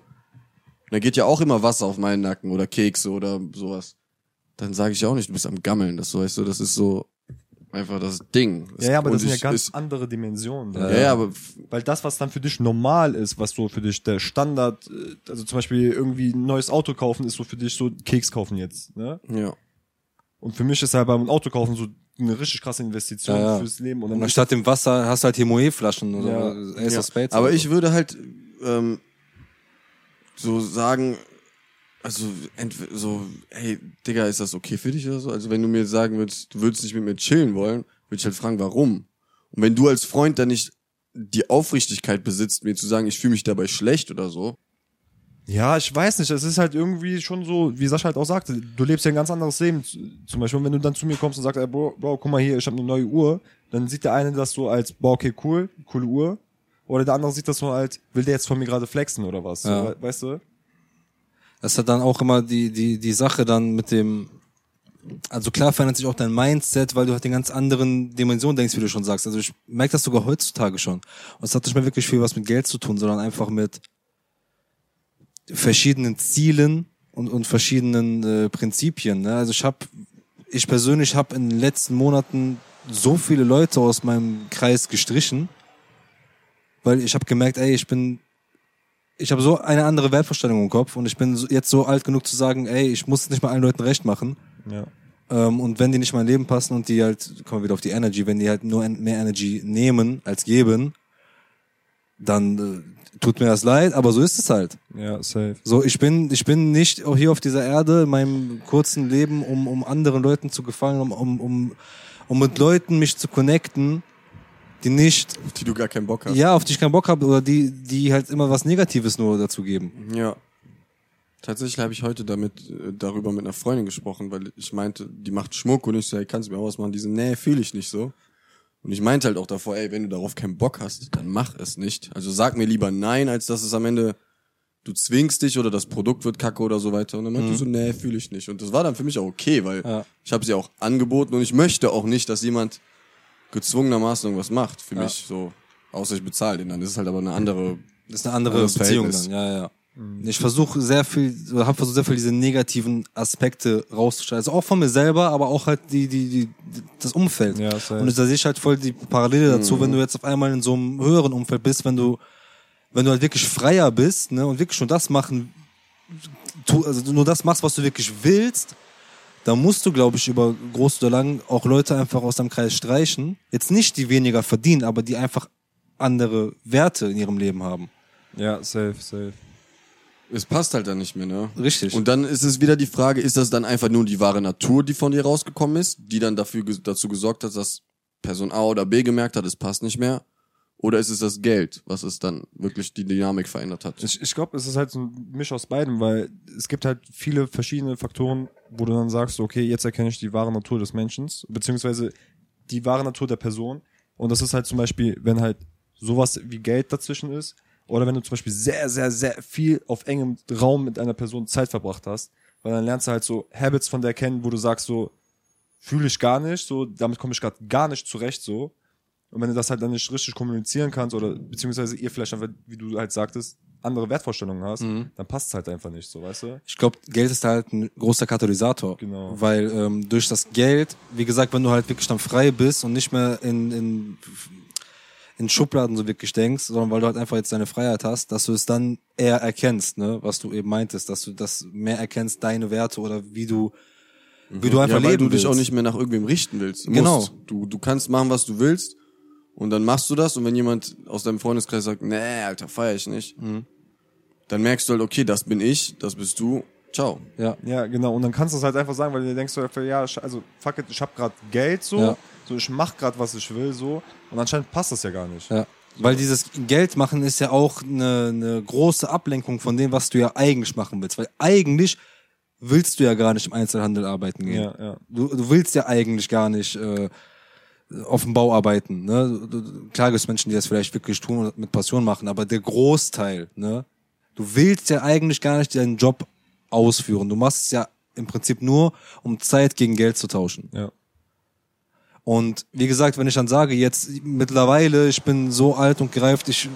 A: da geht ja auch immer Wasser auf meinen Nacken oder Kekse oder sowas. Dann sage ich auch nicht, du bist am Gammeln. Das so, weißt du, das ist so einfach das Ding.
C: Ja, ja, aber
A: Und
C: das sind ja ganz
A: ist-
C: andere Dimensionen.
A: Ja, ja, aber
C: Weil das, was dann für dich normal ist, was so für dich der Standard, äh, also zum Beispiel irgendwie ein neues Auto kaufen, ist so für dich so Keks kaufen jetzt, ne?
A: ja.
C: Und für mich ist halt beim Auto kaufen so eine richtig krasse Investition
B: Ja, ja.
C: fürs Leben. Und
B: Und anstatt dem Wasser hast du halt hier Moe-Flaschen oder
C: Ja.
B: Ace
A: Ja,
B: of Spades.
A: aber
B: oder
A: ich
B: so.
A: würde halt ähm, so sagen, also entweder so, hey, Digga, ist das okay für dich oder so? Also wenn du mir sagen würdest, du würdest nicht mit mir chillen wollen, würde ich halt fragen, warum? Und wenn du als Freund dann nicht die Aufrichtigkeit besitzt, mir zu sagen, ich fühle mich dabei schlecht oder so,
C: Ja, ich weiß nicht, es ist halt irgendwie schon so, wie Sascha halt auch sagte, du lebst ja ein ganz anderes Leben. Zum Beispiel, wenn du dann zu mir kommst und sagst, ey, Bro, Bro guck mal hier, ich habe eine neue Uhr, dann sieht der eine das so als, boah, okay, cool, coole Uhr. Oder der andere sieht das so als, will der jetzt von mir gerade flexen oder was? So,
B: Ja.
C: we- weißt du?
B: Das hat dann auch immer die, die, die Sache dann mit dem, also klar verändert sich auch dein Mindset, weil du halt in ganz anderen Dimensionen denkst, wie du schon sagst. Also ich merke das sogar heutzutage schon. Und es hat nicht mehr wirklich viel was mit Geld zu tun, sondern einfach mit verschiedenen Zielen und, und verschiedenen äh, Prinzipien. Ne? Also ich habe, ich persönlich habe in den letzten Monaten so viele Leute aus meinem Kreis gestrichen, weil ich habe gemerkt, ey, ich bin ich habe so eine andere Weltvorstellung im Kopf und ich bin jetzt so alt genug zu sagen, ey, ich muss nicht mal allen Leuten recht machen.
C: Ja.
B: Ähm, und wenn die nicht in mein Leben passen und die halt, kommen wir wieder auf die Energy, wenn die halt nur mehr Energy nehmen als geben, dann äh, tut mir das leid, aber so ist es halt.
C: Ja, safe.
B: So, ich bin, ich bin nicht auch hier auf dieser Erde in meinem kurzen Leben, um, um anderen Leuten zu gefallen, um, um, um, um mit Leuten mich zu connecten, die nicht,
A: auf die du gar keinen Bock hast.
B: ja, auf die ich keinen Bock habe oder die, die halt immer was Negatives nur dazu geben.
A: Ja. Tatsächlich habe ich heute damit äh, darüber mit einer Freundin gesprochen, weil ich meinte, die macht Schmuck und ich so, hey, kannst du mir auch was machen? Die so, nee, fühle ich nicht so. Und ich meinte halt auch davor, ey, wenn du darauf keinen Bock hast, dann mach es nicht. Also sag mir lieber nein, als dass es am Ende du zwingst dich oder das Produkt wird kacke oder so weiter. Und dann meinte
B: Mhm.
A: so, nee, fühle ich nicht. Und das war dann für mich auch okay, weil
B: Ja.
A: ich habe sie auch angeboten und ich möchte auch nicht, dass jemand gezwungenermaßen irgendwas macht für
B: Ja.
A: mich so, außer ich bezahle den. Dann ist es halt aber eine andere
B: Das ist eine andere Beziehung
A: Verhältnis.
B: dann, ja, ja. Ich versuche sehr viel, oder habe versucht sehr viel diese negativen Aspekte rauszustellen. Also auch von mir selber, aber auch halt die, die, die, das Umfeld.
C: Ja, safe.
B: Und da sehe ich halt voll die Parallele dazu, wenn du jetzt auf einmal in so einem höheren Umfeld bist, wenn du, wenn du halt wirklich freier bist, ne, und wirklich nur das machen, tu, also nur das machst, was du wirklich willst, dann musst du, glaube ich, über groß oder lang auch Leute einfach aus deinem Kreis streichen. Jetzt nicht die weniger verdienen, aber die einfach andere Werte in ihrem Leben haben.
C: Ja, safe, safe.
A: Es passt halt dann nicht mehr, ne?
B: Richtig.
A: Und dann ist es wieder die Frage, ist das dann einfach nur die wahre Natur, die von dir rausgekommen ist, die dann dafür dazu gesorgt hat, dass Person A oder B gemerkt hat, es passt nicht mehr? Oder ist es das Geld, was es dann wirklich die Dynamik verändert hat?
C: Ich, ich glaube, es ist halt so ein Misch aus beidem, weil es gibt halt viele verschiedene Faktoren, wo du dann sagst, okay, jetzt erkenne ich die wahre Natur des Menschen, beziehungsweise die wahre Natur der Person. Und das ist halt zum Beispiel, wenn halt sowas wie Geld dazwischen ist, oder wenn du zum Beispiel sehr, sehr, sehr viel auf engem Raum mit einer Person Zeit verbracht hast, weil dann lernst du halt so Habits von der kennen, wo du sagst so, fühle ich gar nicht, so, damit komme ich gerade gar nicht zurecht, so. Und wenn du das halt dann nicht richtig kommunizieren kannst oder beziehungsweise ihr vielleicht einfach, wie du halt sagtest, andere Wertvorstellungen hast,
B: Mhm.
C: dann passt es halt einfach nicht, so, weißt du?
B: Ich glaube, Geld ist halt ein großer Katalysator.
C: Genau.
B: Weil ähm, durch das Geld, wie gesagt, wenn du halt wirklich dann frei bist und nicht mehr in, in, in Schubladen so wirklich denkst, sondern weil du halt einfach jetzt deine Freiheit hast, dass du es dann eher erkennst, ne, was du eben meintest, dass du das mehr erkennst, deine Werte oder wie du, wie du einfach
A: ja, weil
B: leben
A: du dich
B: willst.
A: auch nicht mehr nach irgendwem richten willst. Du
B: Genau.
A: Musst, du, du kannst machen, was du willst und dann machst du das und wenn jemand aus deinem Freundeskreis sagt, nee, Alter, feier ich nicht,
B: Mhm.
A: dann merkst du halt, okay, das bin ich, das bist du, ciao.
B: Ja.
C: Ja, genau. Und dann kannst du es halt einfach sagen, weil du denkst so, ja, also fuck it, ich hab grad Geld so,
B: Ja.
C: so ich mach grad was ich will so und anscheinend passt das ja gar nicht.
B: Ja. Weil dieses Geld machen ist ja auch eine, eine große Ablenkung von dem, was du ja eigentlich machen willst. Weil eigentlich willst du ja gar nicht im Einzelhandel arbeiten gehen.
C: Ja, ja.
B: Du, du willst ja eigentlich gar nicht äh, auf dem Bau arbeiten. Ne? Klar gibt es Menschen, die das vielleicht wirklich tun und mit Passion machen, aber der Großteil, ne? Du willst ja eigentlich gar nicht deinen Job ausführen. Du machst es ja im Prinzip nur, um Zeit gegen Geld zu tauschen.
C: Ja.
B: Und wie gesagt, wenn ich dann sage, jetzt mittlerweile, ich bin so alt und gereift, ich,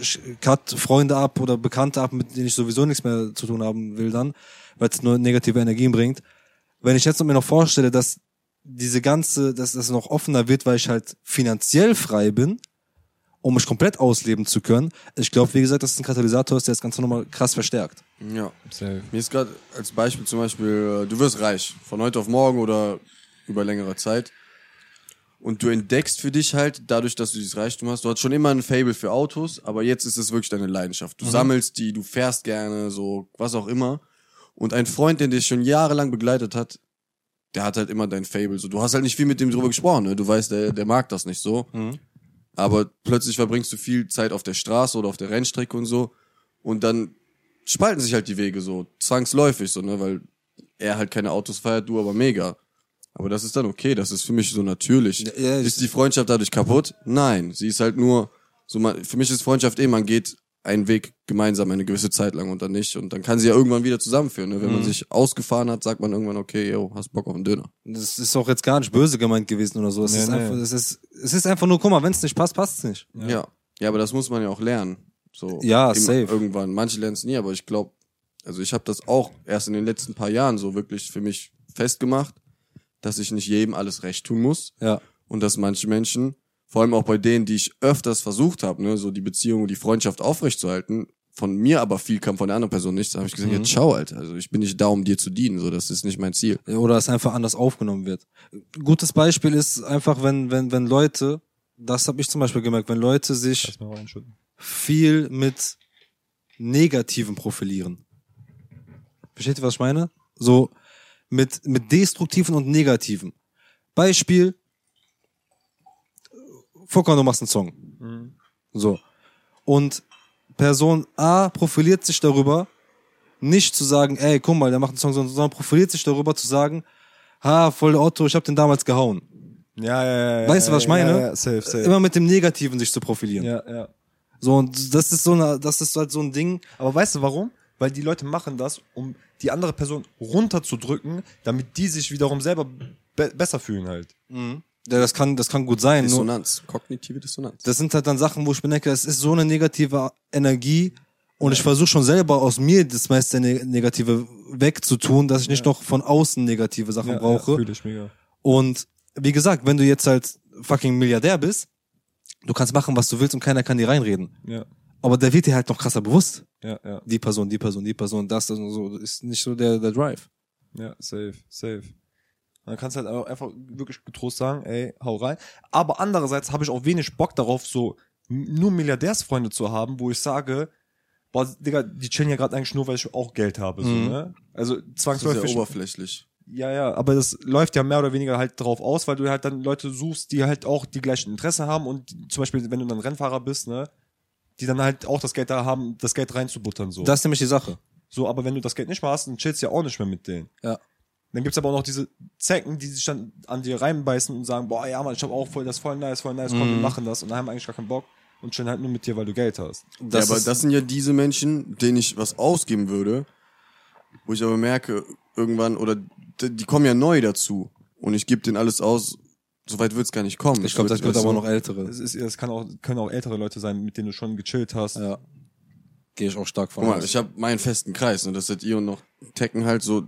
B: ich cut Freunde ab oder Bekannte ab, mit denen ich sowieso nichts mehr zu tun haben will dann, weil es nur negative Energien bringt. Wenn ich jetzt mir noch vorstelle, dass diese ganze, dass das noch offener wird, weil ich halt finanziell frei bin, um mich komplett ausleben zu können. Ich glaube, wie gesagt, dass es ein Katalysator ist, der das Ganze nochmal krass verstärkt.
A: Ja.
C: Safe.
A: Mir ist gerade als Beispiel zum Beispiel, äh, du wirst reich, von heute auf morgen oder über längere Zeit. Und du entdeckst für dich halt, dadurch, dass du dieses Reichtum hast, du hast schon immer ein Fable für Autos, aber jetzt ist es wirklich deine Leidenschaft. Du sammelst die, du fährst gerne, so, was auch immer. Und ein Freund, der dich schon jahrelang begleitet hat, der hat halt immer dein Fable. So, du hast halt nicht viel mit dem drüber gesprochen, ne? Du weißt, der, der mag das nicht so. Aber plötzlich verbringst du viel Zeit auf der Straße oder auf der Rennstrecke und so. Und dann spalten sich halt die Wege so, zwangsläufig so, ne, weil er halt keine Autos feiert, du aber mega. Aber das ist dann okay, das ist für mich so natürlich.
B: Ja,
A: ist die Freundschaft dadurch kaputt? Nein, sie ist halt nur so man, für mich ist Freundschaft eh, man geht einen Weg gemeinsam eine gewisse Zeit lang und dann nicht und dann kann sie ja irgendwann wieder zusammenführen, ne? Wenn
B: Mhm.
A: man sich ausgefahren hat, sagt man irgendwann okay, yo, hast Bock auf einen Döner.
B: Das ist auch jetzt gar nicht böse gemeint gewesen oder so. Es,
C: Nee,
B: ist,
C: nee.
B: einfach, es, ist, es ist einfach nur, guck mal, wenn es nicht passt, passt es nicht.
A: Ja. ja. aber das muss man ja auch lernen. So
B: Ja, safe.
A: Irgendwann. Manche lernen es nie, aber ich glaube, also ich habe das auch erst in den letzten paar Jahren so wirklich für mich festgemacht, dass ich nicht jedem alles recht tun muss
B: Ja.
A: und dass manche Menschen, vor allem auch bei denen, die ich öfters versucht habe, ne, so die Beziehung und die Freundschaft aufrechtzuerhalten, von mir aber viel kam, von der anderen Person nichts, habe ich gesagt,
B: Mhm.
A: ja, ciao, Alter. Also ich bin nicht da, um dir zu dienen, so das ist nicht mein Ziel.
B: Oder es einfach anders aufgenommen wird. Gutes Beispiel ist einfach, wenn, wenn, wenn Leute, das habe ich zum Beispiel gemerkt, wenn Leute sich viel mit Negativen profilieren. Versteht ihr, was ich meine? So mit, mit Destruktiven und Negativen. Beispiel, Fucker, du machst einen Song. So. Und Person A profiliert sich darüber, nicht zu sagen, ey, guck mal, der macht einen Song, sondern profiliert sich darüber zu sagen, ha, voll der Otto, ich hab den damals gehauen.
C: Ja, ja, ja. ja.
B: Weißt du, was ich meine?
C: Ja, ja, safe, safe.
B: Immer mit dem Negativen sich zu profilieren.
C: ja, ja.
B: So, und das ist so eine, das ist halt so ein Ding,
C: Aber weißt du warum? Weil die Leute machen das, um die andere Person runterzudrücken, damit die sich wiederum selber be besser fühlen halt.
B: Ja, das kann, das kann gut sein. Nur,
A: Dissonanz, kognitive Dissonanz.
B: das sind halt dann Sachen, wo ich mir denke, es ist so eine negative Energie und ich versuche schon selber aus mir das meiste Ne- Negative wegzutun, dass ich nicht noch von außen negative Sachen brauche.
C: fühle ich mega.
B: und wie gesagt, wenn du jetzt halt fucking Milliardär bist, du kannst machen, was du willst und keiner kann dir reinreden.
C: Ja,
B: Aber der wird dir halt noch krasser bewusst.
C: ja, ja.
B: Die Person, die Person, die Person, das, das und so. Das ist nicht so der, der Drive.
C: Ja, safe, safe. Dann kannst du halt auch einfach wirklich getrost sagen, ey, hau rein. Aber andererseits habe ich auch wenig Bock darauf, so nur Milliardärsfreunde zu haben, wo ich sage, boah, Digga, die chillen ja gerade eigentlich nur, weil ich auch Geld habe, so,
B: Mhm.
C: ne? Also
A: Das ist ja
C: zwangsläufig.
A: oberflächlich.
C: Ja, ja, aber das läuft ja mehr oder weniger halt drauf aus, weil du halt dann Leute suchst, die halt auch die gleichen Interessen haben und die, zum Beispiel, wenn du dann Rennfahrer bist, ne, die dann halt auch das Geld da haben, das Geld reinzubuttern, so.
B: Das ist nämlich die Sache.
C: so, aber wenn du das Geld nicht mehr hast, dann chillst du ja auch nicht mehr mit denen.
B: Ja.
C: Dann gibt's aber auch noch diese Zecken, die sich dann an dir reinbeißen und sagen, boah, ja, Mann, ich hab auch voll, das ist voll nice, voll nice, komm, wir machen das und dann haben eigentlich gar keinen Bock und chillen halt nur mit dir, weil du Geld hast.
B: Das
A: ja, aber das sind ja diese Menschen, denen ich was ausgeben würde, wo ich aber merke, irgendwann, oder die, die kommen ja neu dazu und ich gebe denen alles aus, so weit wird's gar nicht kommen.
B: Ich glaube, das wird aber
A: du,
B: noch ältere.
C: Es ist, es kann auch, können auch ältere Leute sein, mit denen du schon gechillt hast.
B: Ja. Gehe ich auch stark von
A: Guck mal,
B: aus.
A: ich habe meinen festen Kreis, und das seid ihr und noch Tekken halt so.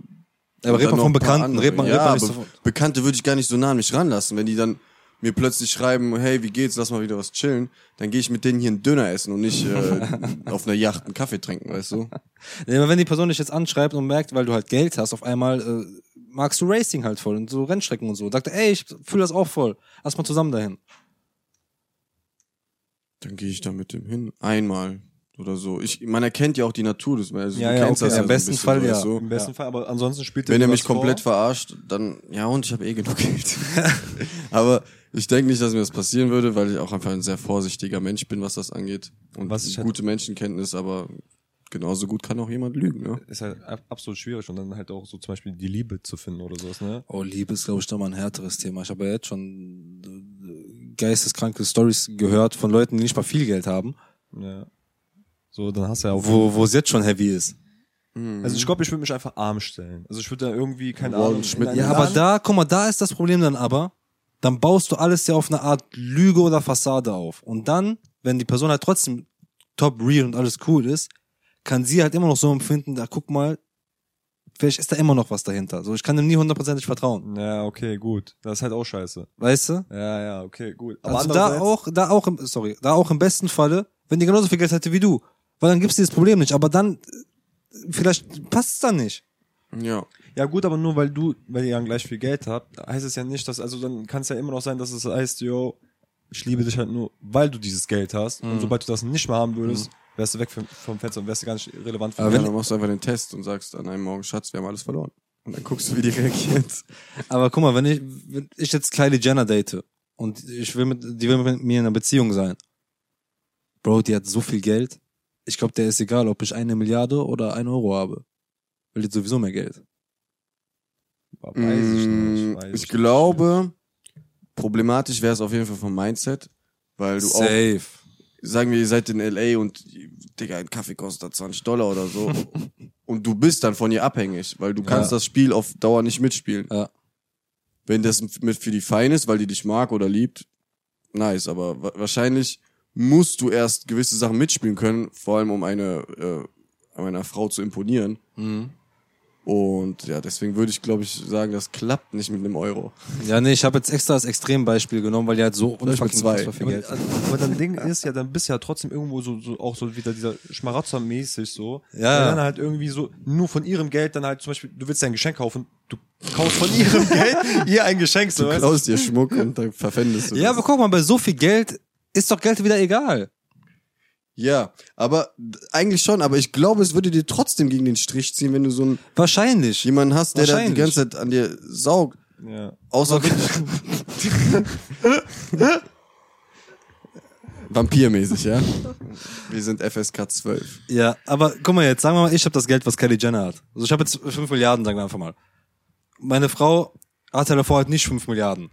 B: Aber red mal
A: noch
B: von Bekannten, red mal,
A: ja,
B: red mal so
A: Bekannte würde ich gar nicht so nah an mich ranlassen, wenn die dann mir plötzlich schreiben, hey, wie geht's, lass mal wieder was chillen, dann gehe ich mit denen hier einen Döner essen und nicht äh, auf einer Yacht einen Kaffee trinken, weißt du?
B: Nee, aber wenn die Person dich jetzt anschreibt und merkt, weil du halt Geld hast, auf einmal äh, magst du Racing halt voll und so Rennstrecken und so. Sagt ey, ich fühle das auch voll. Lass mal zusammen dahin.
A: Dann gehe ich da mit dem hin, einmal oder so. Ich, man erkennt ja auch die Natur des also
C: Ja,
A: du
C: ja,
A: kennst
C: okay.
A: das ja
B: Im
A: so
B: besten Fall, ja.
A: du?
C: Im besten Fall, aber ansonsten spielt
A: Wenn
C: dir
A: er mich
C: was vor.
A: komplett verarscht, dann, ja und ich habe eh genug Geld. aber ich denke nicht, dass mir das passieren würde, weil ich auch einfach ein sehr vorsichtiger Mensch bin, was das angeht. Und
C: Was ich halt-
A: gute Menschenkenntnis, aber genauso gut kann auch jemand lügen, ne?
C: ist halt ab- absolut schwierig und dann halt auch so zum Beispiel die Liebe zu finden oder sowas, ne?
B: Oh, Liebe ist, glaube ich, nochmal ein härteres Thema. Ich habe ja jetzt schon äh, geisteskranke Stories gehört von Leuten, die nicht mal viel Geld haben.
C: Ja. So, dann hast du ja auch.
B: Wo, wo es jetzt schon heavy ist.
C: Also ich glaube, ich würde mich einfach arm stellen. Also ich würde da irgendwie, keine Ahnung.
B: Ja, aber da, guck mal, da ist das Problem dann aber, dann baust du alles ja auf eine Art Lüge oder Fassade auf. Und dann, wenn die Person halt trotzdem top real und alles cool ist, kann sie halt immer noch so empfinden, da guck mal, vielleicht ist da immer noch was dahinter. So, ich kann dem nie hundertprozentig vertrauen.
C: Ja, okay, gut. Das ist halt auch scheiße.
B: Weißt du?
C: Ja, ja, okay, gut. Aber
B: Also da auch, da auch im, sorry, da auch im besten Falle, wenn die genauso viel Geld hätte wie du. Weil dann gibt's dieses Problem nicht. Aber dann, vielleicht passt's dann nicht.
A: Ja.
C: Ja gut, aber nur weil du, weil ihr dann gleich viel Geld habt, heißt es ja nicht, dass, also dann kann es ja immer noch sein, dass es heißt, yo, ich liebe dich halt nur, weil du dieses Geld hast.
B: Mhm.
C: Und sobald du das nicht mehr haben würdest, wärst du weg vom, vom Fenster und wärst du gar nicht relevant für
A: Aber
C: mich.
A: wenn, dann machst du einfach den Test und sagst an einem Morgen, Schatz, wir haben alles verloren. Und dann guckst du, wie die reagiert.
B: Aber guck mal, wenn ich, wenn ich jetzt Kylie Jenner date und ich will mit, die will mit mir in einer Beziehung sein. Bro, die hat so viel Geld. Ich glaube, der ist egal, ob ich eine Milliarde oder ein Euro habe. Will jetzt sowieso mehr Geld.
C: Weiß ich nicht. Weiß
A: Mm, ich
C: nicht.
A: glaube, problematisch wäre es auf jeden Fall vom Mindset, weil du auch,
B: Safe.
A: sagen wir, ihr seid in LA und, Digga, ein Kaffee kostet 20 Dollar oder so. und du bist dann von ihr abhängig, weil du kannst
B: Ja.
A: das Spiel auf Dauer nicht mitspielen.
B: Ja.
A: Wenn das mit für die fein ist, weil die dich mag oder liebt, nice, aber wa wahrscheinlich musst du erst gewisse Sachen mitspielen können, vor allem um eine, äh, einer Frau zu imponieren.
B: Mhm.
A: Und ja, deswegen würde ich, glaube ich, sagen, das klappt nicht mit einem Euro.
B: Ja, nee, ich habe jetzt extra das Extrembeispiel genommen, weil die halt so unfucking
A: zwei.
B: unfassbar viel
C: Aber,
B: Geld hat.
C: aber dann Ding ist ja, dann bist du ja trotzdem irgendwo so, so auch so wieder dieser Schmarotzer-mäßig so.
B: Ja, ja.
C: dann halt irgendwie so, nur von ihrem Geld dann halt zum Beispiel, du willst dir ein Geschenk kaufen, du kaufst von ihrem Geld ihr ein Geschenk, so
A: Du
C: weißt du?
A: klaust dir Schmuck und dann verpfändest du
B: Ja,
A: das.
B: aber guck mal, bei so viel Geld ist doch Geld wieder egal.
A: Ja, aber eigentlich schon, aber ich glaube, es würde dir trotzdem gegen den Strich ziehen, wenn du so einen,
B: Wahrscheinlich.
A: jemanden hast, der da die ganze Zeit an dir saugt.
C: Ja.
A: Außer Vampirmäßig, ja? Wir sind FSK 12.
B: Ja, aber guck mal jetzt, sagen wir mal, ich habe das Geld, was Kylie Jenner hat. Also ich habe jetzt 5 Milliarden, sagen wir einfach mal. Meine Frau hat ja davor halt nicht 5 Milliarden.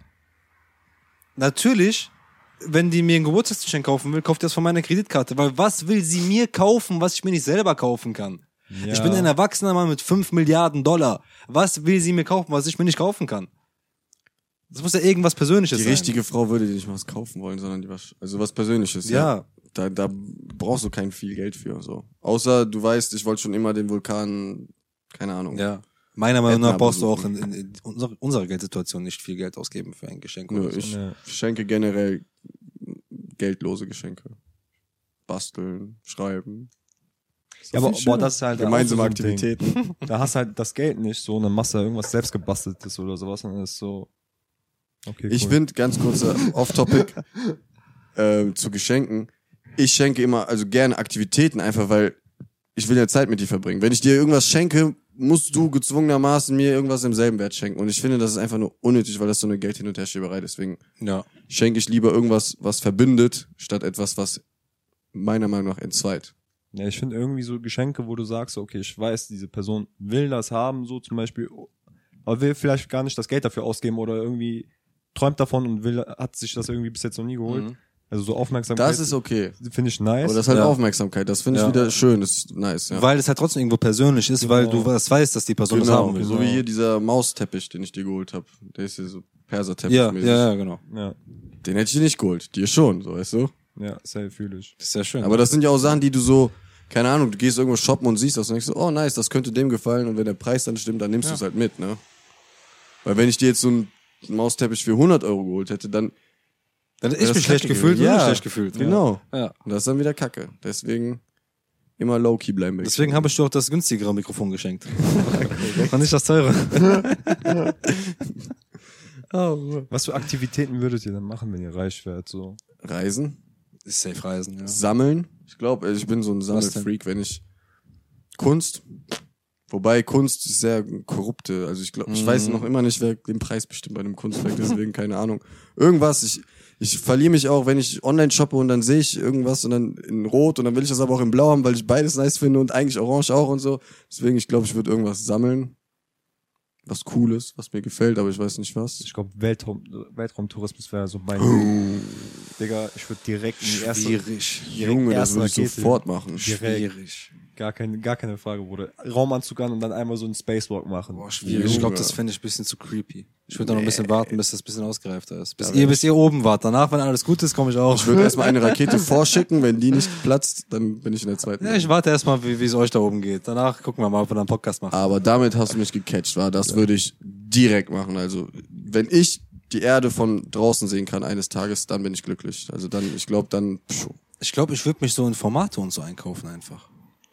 B: Natürlich, wenn die mir ein Geburtstagsgeschenk kaufen will, kauft die das von meiner Kreditkarte. Weil was will sie mir kaufen, was ich mir nicht selber kaufen kann?
C: Ja.
B: Ich bin ein erwachsener Mann mit 5 Milliarden Dollar. Was will sie mir kaufen, was ich mir nicht kaufen kann? Das muss ja irgendwas Persönliches
A: Die
B: sein.
A: richtige Frau würde dir nicht mal was kaufen wollen, sondern die was, also was Persönliches.
B: Ja.
A: Da, da brauchst du kein viel Geld für, so. Außer du weißt, ich wollte schon immer den Vulkan, keine Ahnung.
B: Ja. Meiner Meinung nach brauchst du auch in, in, in unserer, unserer Geldsituation nicht viel Geld ausgeben für ein Geschenk.
A: Nö,
B: oder so.
A: ich
C: Ja.
A: schenke generell geldlose Geschenke. Basteln, schreiben.
C: Ja, aber, boah, das ist halt
A: Gemeinsame
C: so.
A: Aktivitäten.
C: Da hast du halt das Geld nicht so und dann machst du halt irgendwas selbstgebasteltes oder sowas und dann ist so. Okay,
A: Ich
C: cool.
A: finde, ganz kurzer Off-Topic ähm, zu Geschenken. Ich schenke immer, also gerne Aktivitäten, einfach weil ich will ja Zeit mit dir verbringen. Wenn ich dir irgendwas schenke, musst du gezwungenermaßen mir irgendwas im selben Wert schenken. Und ich finde, das ist einfach nur unnötig, weil das so eine Geld hin und her Schieberei. Deswegen
B: Ja.
A: schenke ich lieber irgendwas, was verbindet, statt etwas, was meiner Meinung nach entzweit.
C: Ja, ich finde irgendwie so Geschenke, wo du sagst, okay, ich weiß, diese Person will das haben, so zum Beispiel, aber will vielleicht gar nicht das Geld dafür ausgeben oder irgendwie träumt davon und will, hat sich das irgendwie bis jetzt noch nie geholt.
B: Mhm.
C: Also so Aufmerksamkeit.
A: Das ist okay.
C: finde ich nice.
A: Aber das ist halt
B: Ja.
A: Aufmerksamkeit. Das finde ich
B: Ja.
A: wieder schön. Das ist nice, ja.
B: Weil es halt trotzdem irgendwo persönlich ist, weil
C: Genau.
B: du was weißt, dass die Person das
A: genau,
B: haben will.
A: so wie hier dieser Mausteppich, den ich dir geholt habe. Der ist hier so Perserteppich.
B: Ja, ja, ja, genau.
C: ja,
A: Den hätte ich dir nicht geholt. Dir schon, so weißt du.
C: ja, sehr fühle ich.
B: Das ist ja schön.
A: Aber das sind ja auch Sachen, die du so, keine Ahnung, du gehst irgendwo shoppen und siehst das und denkst so, oh nice, das könnte dem gefallen und wenn der Preis dann stimmt, dann nimmst du es halt mit, ne? Weil wenn ich dir jetzt so einen Mausteppich für 100 Euro geholt hätte, dann
B: dann
A: das
B: mich schlecht gefühlt, ja.
A: Ja,
B: schlecht gefühlt.
A: Genau.
B: Ja.
A: Und das ist dann wieder Kacke. Deswegen immer low-key bleiben.
B: Deswegen habe ich dir auch das günstigere Mikrofon geschenkt. Und nicht das teure. oh,
C: Was für Aktivitäten würdet ihr dann machen, wenn ihr reich wärt? So?
A: Reisen,
B: ist safe reisen, ja.
A: sammeln. Ich glaube, ich bin so ein? Sammelfreak, wenn ich Kunst. Wobei Kunst ist sehr korrupte. Also ich glaube, ich
B: Mhm.
A: weiß noch immer nicht, wer den Preis bestimmt bei einem Kunstwerk, deswegen keine Ahnung. Irgendwas, ich, ich verliere mich auch, wenn ich online shoppe und dann sehe ich irgendwas und dann in Rot und dann will ich das aber auch in Blau haben, weil ich beides nice finde und eigentlich Orange auch und so. Deswegen, ich glaube, ich würde irgendwas sammeln. was Cooles, was mir gefällt, aber ich weiß nicht was.
C: Ich glaube, Weltraum, Weltraumtourismus wäre so mein. Digga, ich würde direkt in die erste,
B: Schwierig.
A: Junge, das
C: erste
A: würde ich
C: Rakete.
A: sofort machen.
C: Direkt.
B: Schwierig.
C: Gar keine, gar keine Frage, Bruder. Raumanzug an und dann einmal so einen Spacewalk machen.
B: Boah, schwierig. Ich glaube, das fände ich ein bisschen zu creepy. Ich würde noch ein bisschen warten, bis das ein bisschen ausgereifter ist. Bis
A: Da
B: ihr, bis ihr oben wart. Danach, wenn alles gut ist, komme ich auch.
A: Ich würde erstmal eine Rakete vorschicken, wenn die nicht platzt, dann bin ich in der zweiten.
B: Ja, ich warte erstmal, wie es euch da oben geht. Danach gucken wir mal, ob wir dann einen Podcast machen.
A: Aber damit hast du mich gecatcht, war. Das würde ich direkt machen. Also, wenn ich die Erde von draußen sehen kann eines Tages, dann bin ich glücklich. Also dann, ich glaube, dann. Pschuh.
B: Ich glaube, ich würde mich so in Formate und so einkaufen einfach.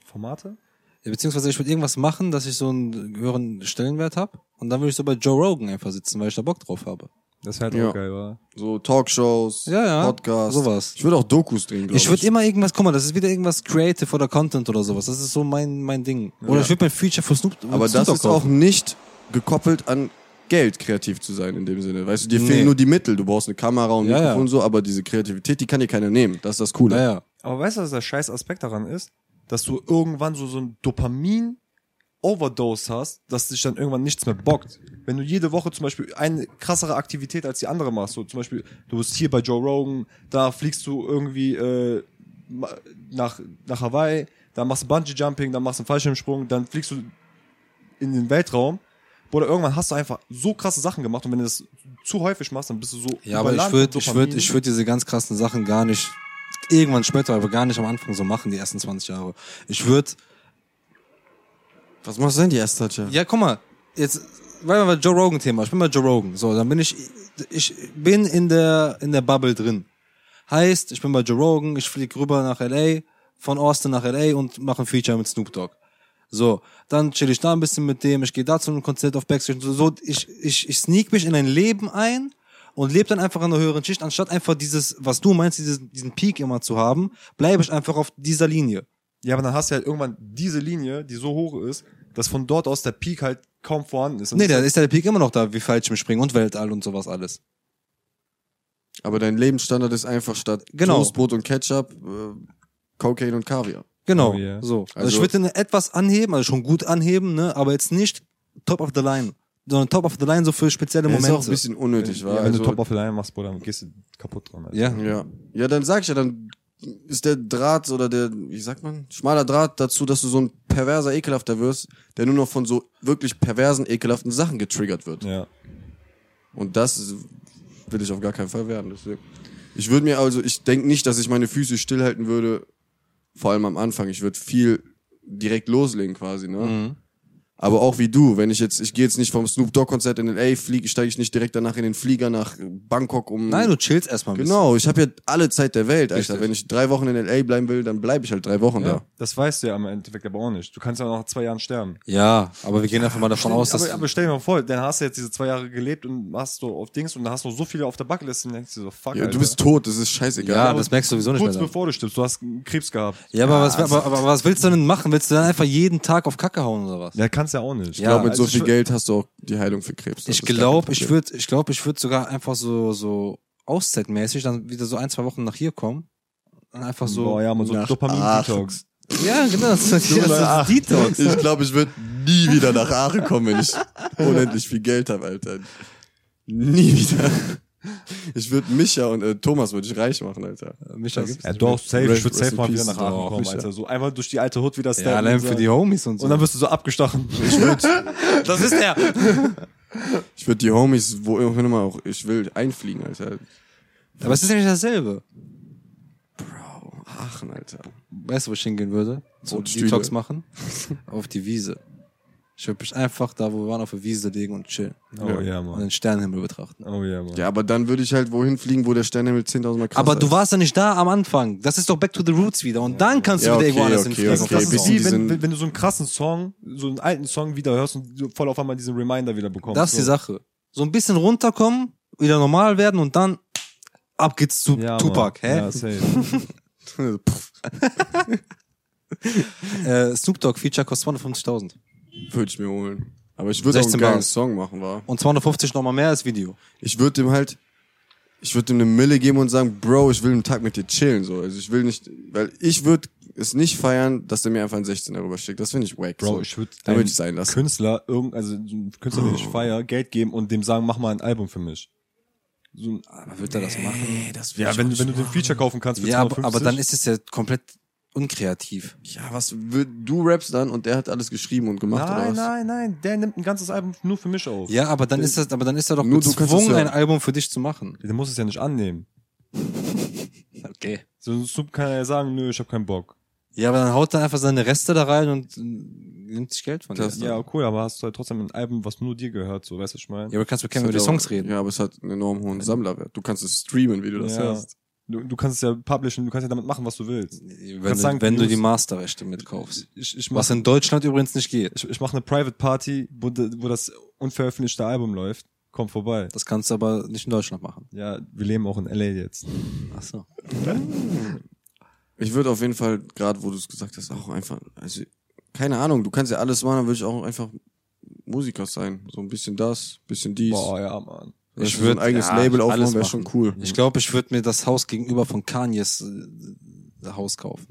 C: Formate?
B: Ja, beziehungsweise ich würde irgendwas machen, dass ich so einen höheren Stellenwert habe. Und dann würde ich so bei Joe Rogan einfach sitzen, weil ich da Bock drauf habe.
C: Das wäre halt
A: Ja.
C: auch geil, wa?
A: So Talkshows,
B: Ja, ja,
A: Podcasts.
B: sowas.
A: Ich würde auch Dokus drehen, glaube ich.
B: Ich würde immer irgendwas, guck mal, das ist wieder irgendwas Creative oder Content oder sowas. Das ist so mein, mein Ding. Oder
A: Ja.
B: ich würde mein Feature für Snoop
A: Aber
B: Snoop
A: das ist auch nicht gekoppelt an Geld, kreativ zu sein in dem Sinne. Weißt du, dir
B: Nee.
A: fehlen nur die Mittel. Du brauchst eine Kamera und ein. Mikrofon und so, aber diese Kreativität, die kann dir keiner nehmen. Das ist das Coole.
B: Naja.
C: Aber weißt du, was der scheiß Aspekt daran ist? Dass du irgendwann so, so ein Dopamin Overdose hast, dass dich dann irgendwann nichts mehr bockt. Wenn du jede Woche zum Beispiel eine krassere Aktivität als die andere machst, so zum Beispiel, du bist hier bei Joe Rogan, da fliegst du irgendwie äh, nach, nach Hawaii, dann machst du Bungee Jumping, dann machst du einen Fallschirmsprung, dann fliegst du in den Weltraum. Oder irgendwann hast du einfach so krasse Sachen gemacht und wenn du das zu häufig machst, dann bist du so
B: Ja, aber ich würde, ich würde, ich würde diese ganz krassen Sachen gar nicht, irgendwann später, aber gar nicht am Anfang so machen, die ersten 20 Jahre. Ich würde,
A: Was machst du denn die erste Touch?
B: ja, guck mal, jetzt, weil wir bei Joe Rogan Thema, ich bin bei Joe Rogan, so, dann bin ich, ich bin in der, in der Bubble drin. Heißt, ich bin bei Joe Rogan, ich fliege rüber nach LA, von Austin nach LA und mache ein Feature mit Snoop Dogg. So, dann chill ich da ein bisschen mit dem, ich gehe da zu einem Konzert auf Backstage und so, so ich, ich, ich sneak mich in ein Leben ein und lebe dann einfach in einer höheren Schicht, anstatt einfach dieses, was du meinst, dieses, diesen Peak immer zu haben, bleibe ich einfach auf dieser Linie.
C: Ja, aber dann hast du halt irgendwann diese Linie, die so hoch ist, dass von dort aus der Peak halt kaum vorhanden ist. Und
B: Nee,
C: das
B: da ist ja der Peak immer noch da, wie falsch ich springen und Weltall und sowas alles.
A: Aber dein Lebensstandard ist einfach statt
B: Genau.
A: Toastbrot und Ketchup, äh, Cocaine und Kaviar.
B: Genau,
C: Oh yeah.
B: so. Also,
A: Also-
B: ich würde den etwas anheben, also schon gut anheben, ne, aber jetzt nicht top of the line, sondern top of the line so für spezielle
A: Das ist
B: Momente.
A: auch ein bisschen unnötig,
C: ja,
A: war.
C: wenn
A: also,
C: du Top of the Line machst, Bruder, dann gehst du kaputt dran. Alter.
B: ja.
A: ja. ja, dann sag ich ja, dann ist der Draht oder der, wie sagt man, schmaler Draht dazu, dass du so ein perverser Ekelhafter wirst, der nur noch von so wirklich perversen, ekelhaften Sachen getriggert wird.
C: Ja.
A: Und das will ich auf gar keinen Fall werden. Deswegen. Ich würde mir also, ich denke nicht, dass ich meine Füße stillhalten würde, vor allem am Anfang. Ich würde viel direkt loslegen quasi, ne?
B: Mhm.
A: Aber auch wie du, wenn ich jetzt, ich gehe jetzt nicht vom Snoop Dogg Konzert in LA, fliege, steige ich nicht direkt danach in den Flieger nach Bangkok um.
B: Nein, du chillst erstmal ein bisschen.
A: Genau, ich habe ja alle Zeit der Welt, Alter.
B: Richtig.
A: Wenn ich drei Wochen in LA bleiben will, dann bleibe ich halt drei Wochen
C: ja.
A: da.
C: Das weißt du ja im Endeffekt aber auch nicht. Du kannst ja nach zwei Jahren sterben.
B: Ja, aber wir gehen einfach mal davon aus, dass
C: aber, aber stell dir mal vor, dann hast du jetzt diese zwei Jahre gelebt und hast so auf Dings und dann hast du so viele auf der Bucketlist und denkst dir so, fuck,
A: Ja,
C: Alter.
A: du bist tot, das ist scheißegal.
B: ja, das merkst du sowieso nicht
C: Kurz
B: mehr.
C: Bevor du stirbst, du hast Krebs gehabt.
B: Ja, aber, was, aber, aber was willst du denn machen? Willst du dann einfach jeden Tag auf Kacke hauen oder was?
C: Ja, kannst ja auch nicht.
A: ich glaube, mit
C: also
A: so viel Geld hast du auch die Heilung für Krebs. Das
B: Ich glaube, ich würde, ich glaube, ich würde sogar einfach so, so auszeitmäßig dann wieder so ein, zwei Wochen nach hier kommen. Und einfach so.
C: Boah, ja, man so Dopamin-Detox.
B: Ja, genau, das ist, das
C: Ach.
B: ist Detox.
A: Ich glaube, ich würde nie wieder nach Aachen kommen, wenn ich unendlich viel Geld habe, Alter. Nie wieder. Ich würde Micha und äh, Thomas würde ich reich machen, Alter.
B: Micha gibt's
C: Ja, doch, safe. Ich würde safe mal wieder nach Aachen kommen. Alter. So einmal durch die alte Hood wieder steppen.
B: Ja, allein für die Homies und so.
C: Und dann wirst du so abgestochen.
A: Ich würde
B: das ist der.
A: ich würd die Homies, wo immer auch, ich will einfliegen, Alter.
B: Aber es ist ja nicht dasselbe.
A: Bro, Aachen, Alter.
B: Weißt du, wo ich hingehen würde? So Detox machen? auf die Wiese. Ich würde mich einfach da, wo wir waren, auf der Wiese legen und chillen.
C: Oh ja,
B: Und
C: Mann.
B: den Sternenhimmel betrachten.
C: Oh ja, Mann.
A: Ja, aber dann würde ich halt wohin fliegen, wo der Sternenhimmel 10.000 Mal krasser
B: Aber du warst ja nicht da am Anfang. Das ist doch back to the roots wieder. Und dann kannst du
A: Ja,
B: wieder irgendwo
A: okay,
B: anders
A: okay,
B: hinfliegen.
A: okay.
C: Wie, wenn, wenn, wenn du so einen krassen Song, so einen alten Song wieder hörst und du voll auf einmal diesen Reminder wieder bekommst.
B: Das ist die
C: so.
B: Sache. So ein bisschen runterkommen, wieder normal werden und dann ab geht's zu
C: Ja,
B: Tupac.
C: Mann.
B: Hä?
C: Ja, safe.
B: Äh, Snoop Dogg Feature kostet 250.000.
A: würde ich mir holen. Aber ich würde auch einen
B: 16
A: geilen
B: Bars.
A: Song machen, war.
B: Und 250 nochmal mehr als Video.
A: Ich würde dem halt, ich würde dem eine Mille geben und sagen, Bro, ich will einen Tag mit dir chillen, so. Also ich will nicht, weil ich würde es nicht feiern, dass der mir einfach einen 16er rüberschickt. Das finde ich wack.
C: Bro,
A: so.
C: ich würde
A: würd ich sein lassen.
C: Künstler, irgend, also ein Künstler, den ich
A: Oh.
C: feier, Geld geben und dem sagen, mach mal ein Album für mich. So ein,
B: Aber wird er das machen?
A: Nee, das will
C: ja,
A: ich
C: wenn, wenn du den. Feature kaufen kannst für
B: Ja, aber,
C: 250.
B: aber dann ist es ja komplett unkreativ.
A: Ja, was du rappst dann und der hat alles geschrieben und gemacht oder
C: Nein,
A: was?
C: nein, nein, der nimmt ein ganzes Album nur für mich auf.
B: Ja, aber dann ist das, aber dann ist er doch
A: Nur du
B: gezwungen, ein Album für dich zu machen.
C: Der muss es ja nicht annehmen.
B: Okay.
C: So Snoop kann ja sagen, nö, ich hab keinen Bock.
B: Ja, aber dann haut er einfach seine Reste da rein und äh, nimmt sich Geld von dir. Ja,
C: Ja, cool, aber hast du halt trotzdem ein Album, was nur dir gehört, so, weißt du, was ich meine?
B: aber du kannst mit
A: Das
B: keinem
A: hat
B: über die
A: ja
B: Songs reden.
A: Ja, aber es hat einen enorm hohen Sammlerwert. Du kannst es streamen, wie du das
C: Ja.
A: hörst.
C: Du, du kannst es ja publishen, du kannst ja damit machen, was du willst.
B: Wenn, du,
C: sagen,
B: wenn du die Masterrechte mitkaufst.
C: Ich, ich mach,
B: Was in Deutschland übrigens nicht geht.
C: ich, ich mache eine Private Party, wo, wo das unveröffentlichte Album läuft. Komm vorbei.
B: Das kannst du aber nicht in Deutschland machen.
C: Ja, wir leben auch in LA jetzt.
B: Ach so.
A: Ich würde auf jeden Fall, gerade wo du es gesagt hast, auch einfach, also, keine Ahnung, du kannst ja alles machen, dann würde ich auch einfach Musiker sein. So ein bisschen das, bisschen dies.
C: Boah, ja, Mann.
B: Ich
A: du, so ein
B: würd-
A: eigenes
B: ja,
A: Label
B: alles
A: aufbauen, wäre schon cool.
B: Ich glaube, ich würde mir das Haus gegenüber von Kanyes äh, Haus kaufen.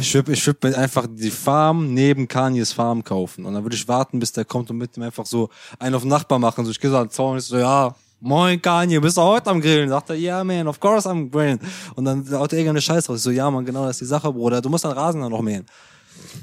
B: Ich würde ich würd mir einfach die Farm neben Kanyes Farm kaufen. Und dann würde ich warten, bis der kommt und mit dem einfach so einen auf den Nachbar machen. So, ich gehe so an den Zaun und ich so, ja, moin Kanye, bist du heute am Grillen? Sagt er, ja, man, of course I'm grilling. Und dann haut er irgendeine Scheiß raus. Ich so, ja, man, genau, das ist die Sache, Bruder. Du musst deinen Rasen dann noch mähen.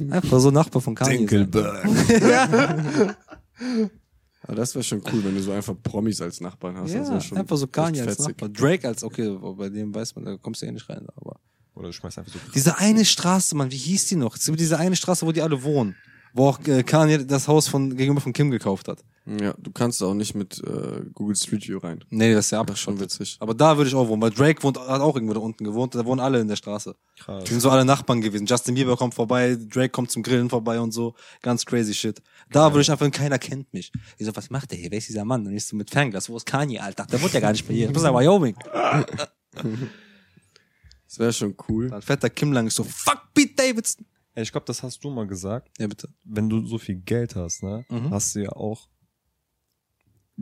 B: Einfach so Nachbar von Kanye. sein.
A: Aber das wäre schon cool, wenn du so einfach Promis als Nachbarn hast.
B: Ja, einfach so Kanye als
A: fetzig.
B: Nachbar. Drake als, okay, bei dem weiß man, da kommst du eh nicht rein, aber.
C: Oder du schmeißt einfach so.
B: Diese eine Straße, Mann, wie hieß die noch? Es gibt diese eine Straße, wo die alle wohnen. Wo auch äh, Kanye das Haus von, gegenüber von Kim gekauft hat.
A: Ja, du kannst auch nicht mit äh, Google Street View rein.
B: Nee, das ist ja
A: ist schon witzig.
B: Aber da würde ich auch wohnen, weil Drake wohnt, hat auch irgendwo da unten gewohnt, da wohnen alle in der Straße.
C: Krass.
B: Die sind so alle Nachbarn gewesen. Justin Bieber kommt vorbei, Drake kommt zum Grillen vorbei und so. Ganz crazy shit. Da würde ich einfach, keiner kennt mich. Ich so, was macht der hier? Wer ist dieser Mann? Und ich so mit Fernglas, wo ist Kanye, Alter? Der wohnt ja gar nicht mehr hier. Du bist ja Wyoming.
A: Das wäre schon cool.
B: Dann fährt der Kim lang, ich so, fuck Pete Davidson.
C: Ey, ich glaube, das hast du mal gesagt.
B: Ja, bitte.
C: Wenn du so viel Geld hast, ne,
B: Mhm.
C: hast du ja auch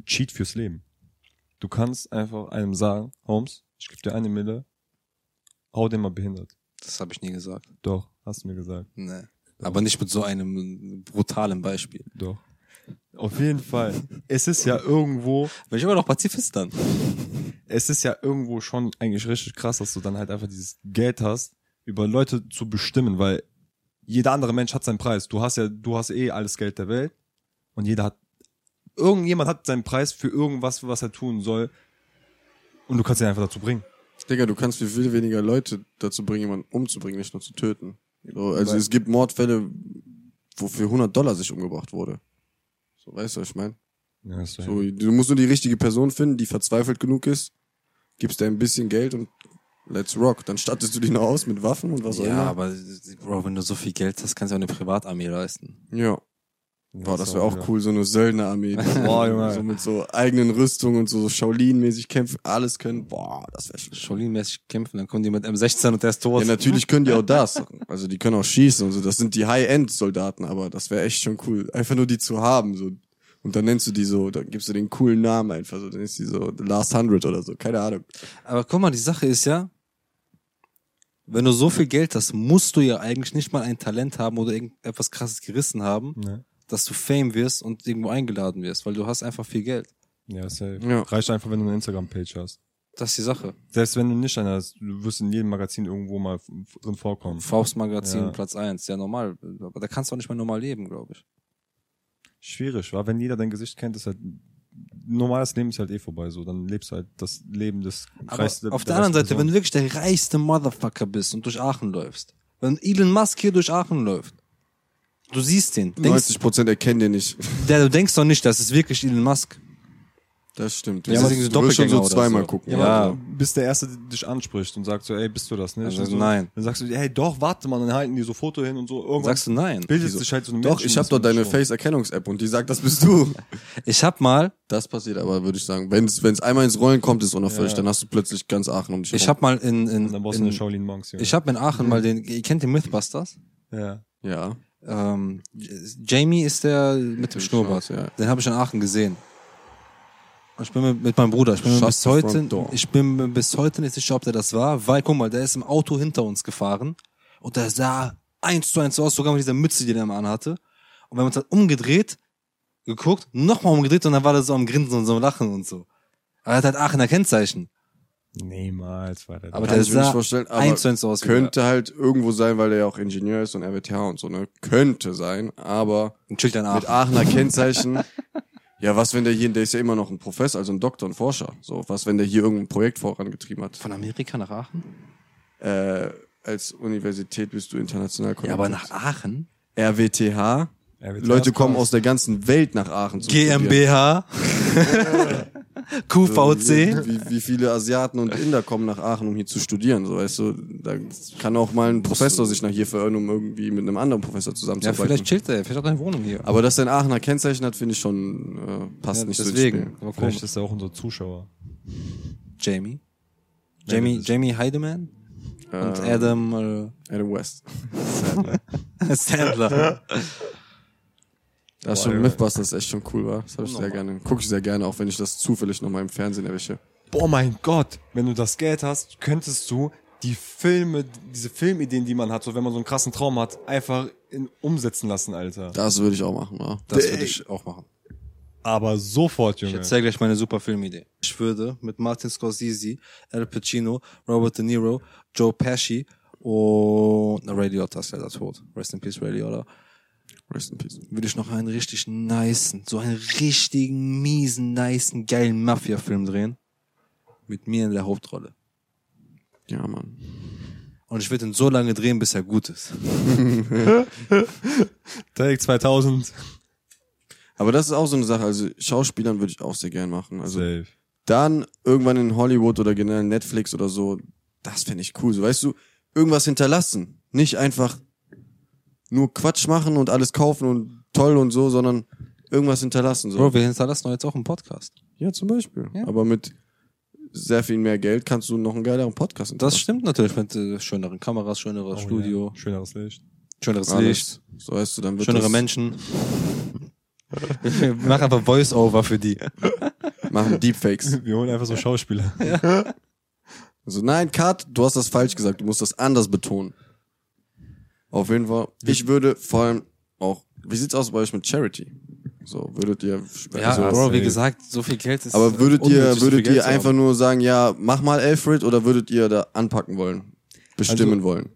C: Cheat fürs Leben. Du kannst einfach einem sagen, Holmes, ich gebe dir eine Mille, hau den mal behindert.
B: Das habe ich nie gesagt.
C: Doch, hast du mir gesagt.
B: Nee. Aber nicht mit so einem brutalen Beispiel.
C: Doch. Auf jeden Fall. Es ist ja irgendwo,
B: Bin ich immer noch Pazifist dann.
C: es ist ja irgendwo schon eigentlich richtig krass, dass du dann halt einfach dieses Geld hast, über Leute zu bestimmen, weil jeder andere Mensch hat seinen Preis. Du hast ja, du hast eh alles Geld der Welt und jeder hat, irgendjemand hat seinen Preis für irgendwas, was er tun soll und du kannst ihn einfach dazu bringen.
A: Digga, du kannst viel, viel weniger Leute dazu bringen, jemanden umzubringen, nicht nur zu töten. So, also
C: Weil-
A: es gibt Mordfälle, wo für 100 Dollar sich umgebracht wurde. So, weißt du, was ich meine?
C: Ja, ist so.
A: Du musst nur die richtige Person finden, die verzweifelt genug ist, gibst dir ein bisschen Geld und let's rock. Dann stattest du die noch aus mit Waffen und was auch
B: Ja,
A: immer.
B: aber Bro, wenn du so viel Geld hast, kannst du auch eine Privatarmee leisten.
A: Ja. Boah, das wäre auch
C: wieder-
A: cool, so eine Söldnerarmee. die
C: Boah, Junge.
A: So mit so eigenen Rüstungen und so, so Shaolin-mäßig kämpfen, alles können. Boah, das wäre schon
B: Shaolin-mäßig kämpfen, dann kommen die mit M16 und der ist tot.
A: Ja, natürlich können die auch das. Also die können auch schießen und so. Das sind die High-End-Soldaten, aber das wäre echt schon cool. Einfach nur die zu haben. So. Und dann nennst du die so, dann gibst du den coolen Namen einfach so. Dann ist die so The Last Hundred oder so. Keine Ahnung.
B: Aber guck mal, die Sache ist ja, wenn du so viel Geld hast, musst du ja eigentlich nicht mal ein Talent haben oder irgendetwas krasses gerissen haben,
C: Ne?
B: Dass du Fame wirst und irgendwo eingeladen wirst, weil du hast einfach viel Geld.
C: Ja, safe.
A: Ja.
C: Reicht einfach, wenn du eine Instagram-Page hast.
B: Das ist die Sache.
C: Selbst wenn du nicht eine hast, du wirst in jedem Magazin irgendwo mal drin vorkommen.
B: Faustmagazin,
C: Ja.
B: Platz eins, ja normal. Aber da kannst du auch nicht mehr normal leben, glaube ich.
C: Schwierig, war, wenn jeder dein Gesicht kennt, ist halt normales Leben ist halt eh vorbei, so dann lebst du halt das Leben des
B: Aber
C: reichsten-
B: auf der anderen Seite, wenn du wirklich der reichste Motherfucker bist und durch Aachen läufst, wenn Elon Musk hier durch Aachen läuft, du siehst den, denkst,
A: 90 Prozent erkennen den nicht.
B: der, du denkst doch nicht, das ist wirklich Elon Musk.
A: Das stimmt.
B: Ja,
A: wirst-
B: diese
A: du wirst schon so zweimal
B: so.
A: gucken.
B: Ja,
A: so.
C: bist der Erste, der dich anspricht und sagt so, ey, bist du das nicht?
B: Also
C: so.
B: nein.
C: Dann sagst du, hey, doch, warte mal, dann halten die so Foto hin und so. Irgendwann
B: Sagst du nein?
C: bildet sich halt so eine
A: Doch, ich habe doch deine Face-Erkennungs-App und die sagt, das bist du.
B: Ich hab mal,
A: Das passiert aber, würde ich sagen. Wenn es einmal ins Rollen kommt, ist unauffällig,
C: Ja.
A: dann hast du plötzlich ganz Aachen um dich
B: ich hab mal in, in,
C: Dann brauchst du eine
B: in
C: Shaolin Monks,
B: ich hab in Aachen mal den, ihr kennt den Mythbusters?
C: ja.
A: Ja.
B: Ähm, Jamie ist der mit dem Schnurrbart.
A: Ja.
B: Den habe ich in Aachen gesehen. Und Ich bin mit, mit meinem Bruder. Ich bin
A: Shut
B: bis heute, ich bin bis heute nicht sicher, ob der das war, weil guck mal, der ist im Auto hinter uns gefahren Und der sah eins zu eins aus, sogar mit dieser Mütze, die der immer anhatte. Und wir haben uns dann umgedreht, geguckt, nochmal umgedreht und dann war der so am Grinsen und so am Lachen und so. Aber er hat halt Aachener Kennzeichen.
C: Niemals war der.
B: Aber der sah
A: vorstellen, aber
B: eins zu eins aus.
A: Könnte halt irgendwo sein, weil er ja auch Ingenieur ist und RWTH und so, ne? Könnte sein, aber mit
B: Aachen.
A: Aachener Kennzeichen. Ja, was, wenn der hier, der ist ja immer noch ein Professor, also ein Doktor, ein Forscher. So, was, wenn der hier irgendein Projekt vorangetrieben hat?
B: Von Amerika nach Aachen?
A: Äh, als Universität bist du international
B: Ja, aber
A: connected.
B: nach Aachen?
A: RWTH. Leute kommen aus der ganzen Welt nach Aachen zu studieren.
B: GmbH? QVC?
A: Wie, wie viele Asiaten und Inder kommen nach Aachen, um hier zu studieren, so weißt du, da kann auch mal ein Professor sich nach hier verirren, um irgendwie mit einem anderen Professor
B: Ja,
A: zusammenzuarbeiten.
B: vielleicht chillt er, vielleicht hat er eine Wohnung hier.
A: Aber dass der ein Aachener Kennzeichen hat, finde ich schon, äh, passt
B: Ja,
A: nicht
B: deswegen.
A: so ins Spiel.
B: Aber
C: Vielleicht ist er auch unser Zuschauer.
B: Jamie? Jamie, Jamie Heidemann? Und
A: Ähm,
B: Adam äh,
A: Adam West.
B: Sandler.
A: Das ist
C: Boah,
A: schon
C: Junge.
A: Mythbusters echt schon cool, war. Das habe ich sehr gerne. Gucke ich sehr gerne, auch wenn ich das zufällig noch mal im Fernsehen erwische.
C: Boah, mein Gott, wenn du das Geld hast, könntest du die Filme, diese Filmideen, die man hat, so wenn man so einen krassen Traum hat, einfach in, umsetzen lassen, Alter.
A: Das würde ich auch machen, ja.
B: Das würde ich auch machen.
C: Aber sofort,
B: Ich
C: Junge.
B: erzähle gleich meine super Filmidee. Ich würde mit Martin Scorsese, Al Pacino, Robert De Niro, Joe Pesci und na, Ray Liotta ist leider tot. Rest in Peace, Ray Liotta.
A: Rest in Peace.
B: Würde ich noch einen richtig nicen, so einen richtigen, miesen, nicen, geilen Mafia-Film drehen. Mit mir in der Hauptrolle.
A: Ja, Mann.
B: Und ich würde ihn so lange drehen, bis er gut ist.
C: Take 2000.
A: Aber das ist auch so eine Sache. Also Schauspielern würde ich auch sehr gern machen. Also
C: Safe.
A: dann irgendwann in Hollywood oder generell Netflix oder so, das fände ich cool. So, weißt du, irgendwas hinterlassen. Nicht einfach nur Quatsch machen und alles kaufen und toll und so, sondern irgendwas hinterlassen. So.
B: Bro, wir hinterlassen doch jetzt auch einen Podcast.
A: Ja, zum Beispiel.
B: Ja.
A: Aber mit sehr viel mehr Geld kannst du noch einen geileren Podcast
B: Das stimmt natürlich mit äh, schöneren Kameras, schöneres
C: Oh,
B: Studio,
C: Ja. Schöneres Licht.
B: schöneres
A: Alles.
B: Licht,
A: So weißt du, dann wird
B: schönere Menschen. Machen einfach Voice-Over für die.
A: machen Deepfakes.
C: Wir holen einfach so Schauspieler.
A: Also nein, Kat, du hast das falsch gesagt. Du musst das anders betonen. Auf jeden Fall. Ich würde vor allem auch. Wie sieht's aus bei euch mit Charity? So würdet ihr.
B: Ja,
A: also,
B: Bro, wie gesagt, so viel Geld ist.
A: aber würdet ihr,
B: unnötig, so viel
A: würdet
B: Geld
A: ihr
B: zu haben.
A: einfach nur sagen, ja, mach mal Alfred oder würdet ihr da anpacken wollen, bestimmen
C: Also-
A: wollen?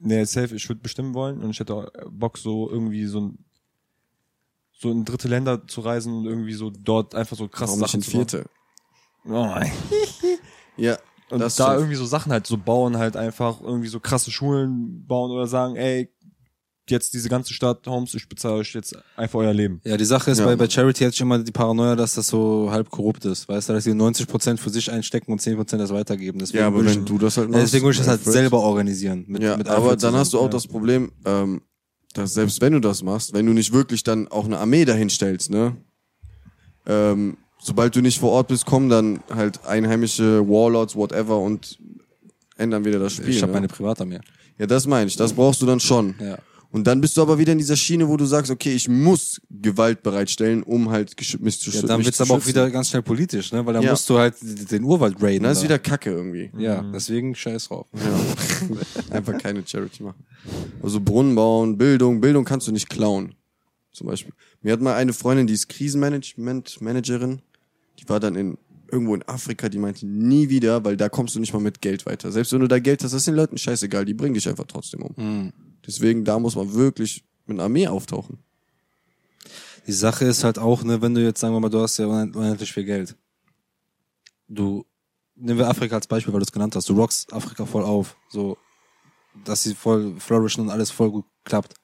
C: Nee, safe, ich würde bestimmen wollen und ich hätte auch Bock, so irgendwie so ein so in dritte Länder zu reisen und irgendwie so dort einfach so krasse
A: Warum nicht
C: Sachen
A: in
C: zu machen.
A: vierte?
C: Oh mein.
A: Ja,
C: Und
A: das
C: da irgendwie so Sachen halt so bauen, halt einfach irgendwie so krasse Schulen bauen oder sagen, ey, jetzt diese ganze Stadt, Homes, ich bezahle euch jetzt einfach euer Leben.
B: Ja, die Sache ist,
A: Ja.
B: bei, bei Charity hatte ich immer die Paranoia, dass das so halb korrupt ist. Weißt du, dass die 90% für sich einstecken und 10% das weitergeben. Deswegen
A: ja, aber wenn
B: ich,
A: du das halt
B: ja, deswegen würde ich das halt
A: Alfred-
B: selber organisieren. Mit,
A: Ja,
B: mit
A: aber dann hast du auch
B: zusammen.
A: das Problem, ähm, dass selbst wenn du das machst, wenn du nicht wirklich dann auch eine Armee dahinstellst, ne? Ähm, sobald du nicht vor Ort bist, kommen dann halt einheimische Warlords, whatever und ändern wieder das Spiel.
B: Ich habe
A: ne?
B: meine Privatarmee.
A: Ja, das meine ich. Das brauchst du dann schon.
B: Ja.
A: Und dann bist du aber wieder in dieser Schiene, wo du sagst, okay, ich muss Gewalt bereitstellen, um halt mich zu
B: Ja,
A: schü-
B: dann
A: mich
B: wird's
A: zu
B: aber auch
A: schützen.
B: wieder ganz schnell politisch, ne? Weil dann
A: Ja.
B: musst du halt den Urwald raiden.
A: Das ist
B: da.
A: wieder Kacke irgendwie.
B: Ja, deswegen scheiß drauf.
A: Ja. Einfach keine Charity machen. Also Brunnen bauen, Bildung. Bildung kannst du nicht klauen. Zum Beispiel. Mir hat mal eine Freundin, die ist Krisenmanagement-Managerin. Die war dann in, irgendwo in Afrika, die meinte, nie wieder, weil da kommst du nicht mal mit Geld weiter. Selbst wenn du da Geld hast, das ist den Leuten scheißegal, die bringen dich einfach trotzdem um.
B: Mhm.
A: Deswegen, da muss man wirklich mit einer Armee auftauchen.
B: Die Sache ist halt auch, ne, wenn du jetzt, sagen wir mal, du hast ja unend- unendlich viel Geld. Du, nehmen wir Afrika als Beispiel, weil du es genannt hast. Du rockst Afrika voll auf. So, dass sie voll flourishen und alles voll gut klappt.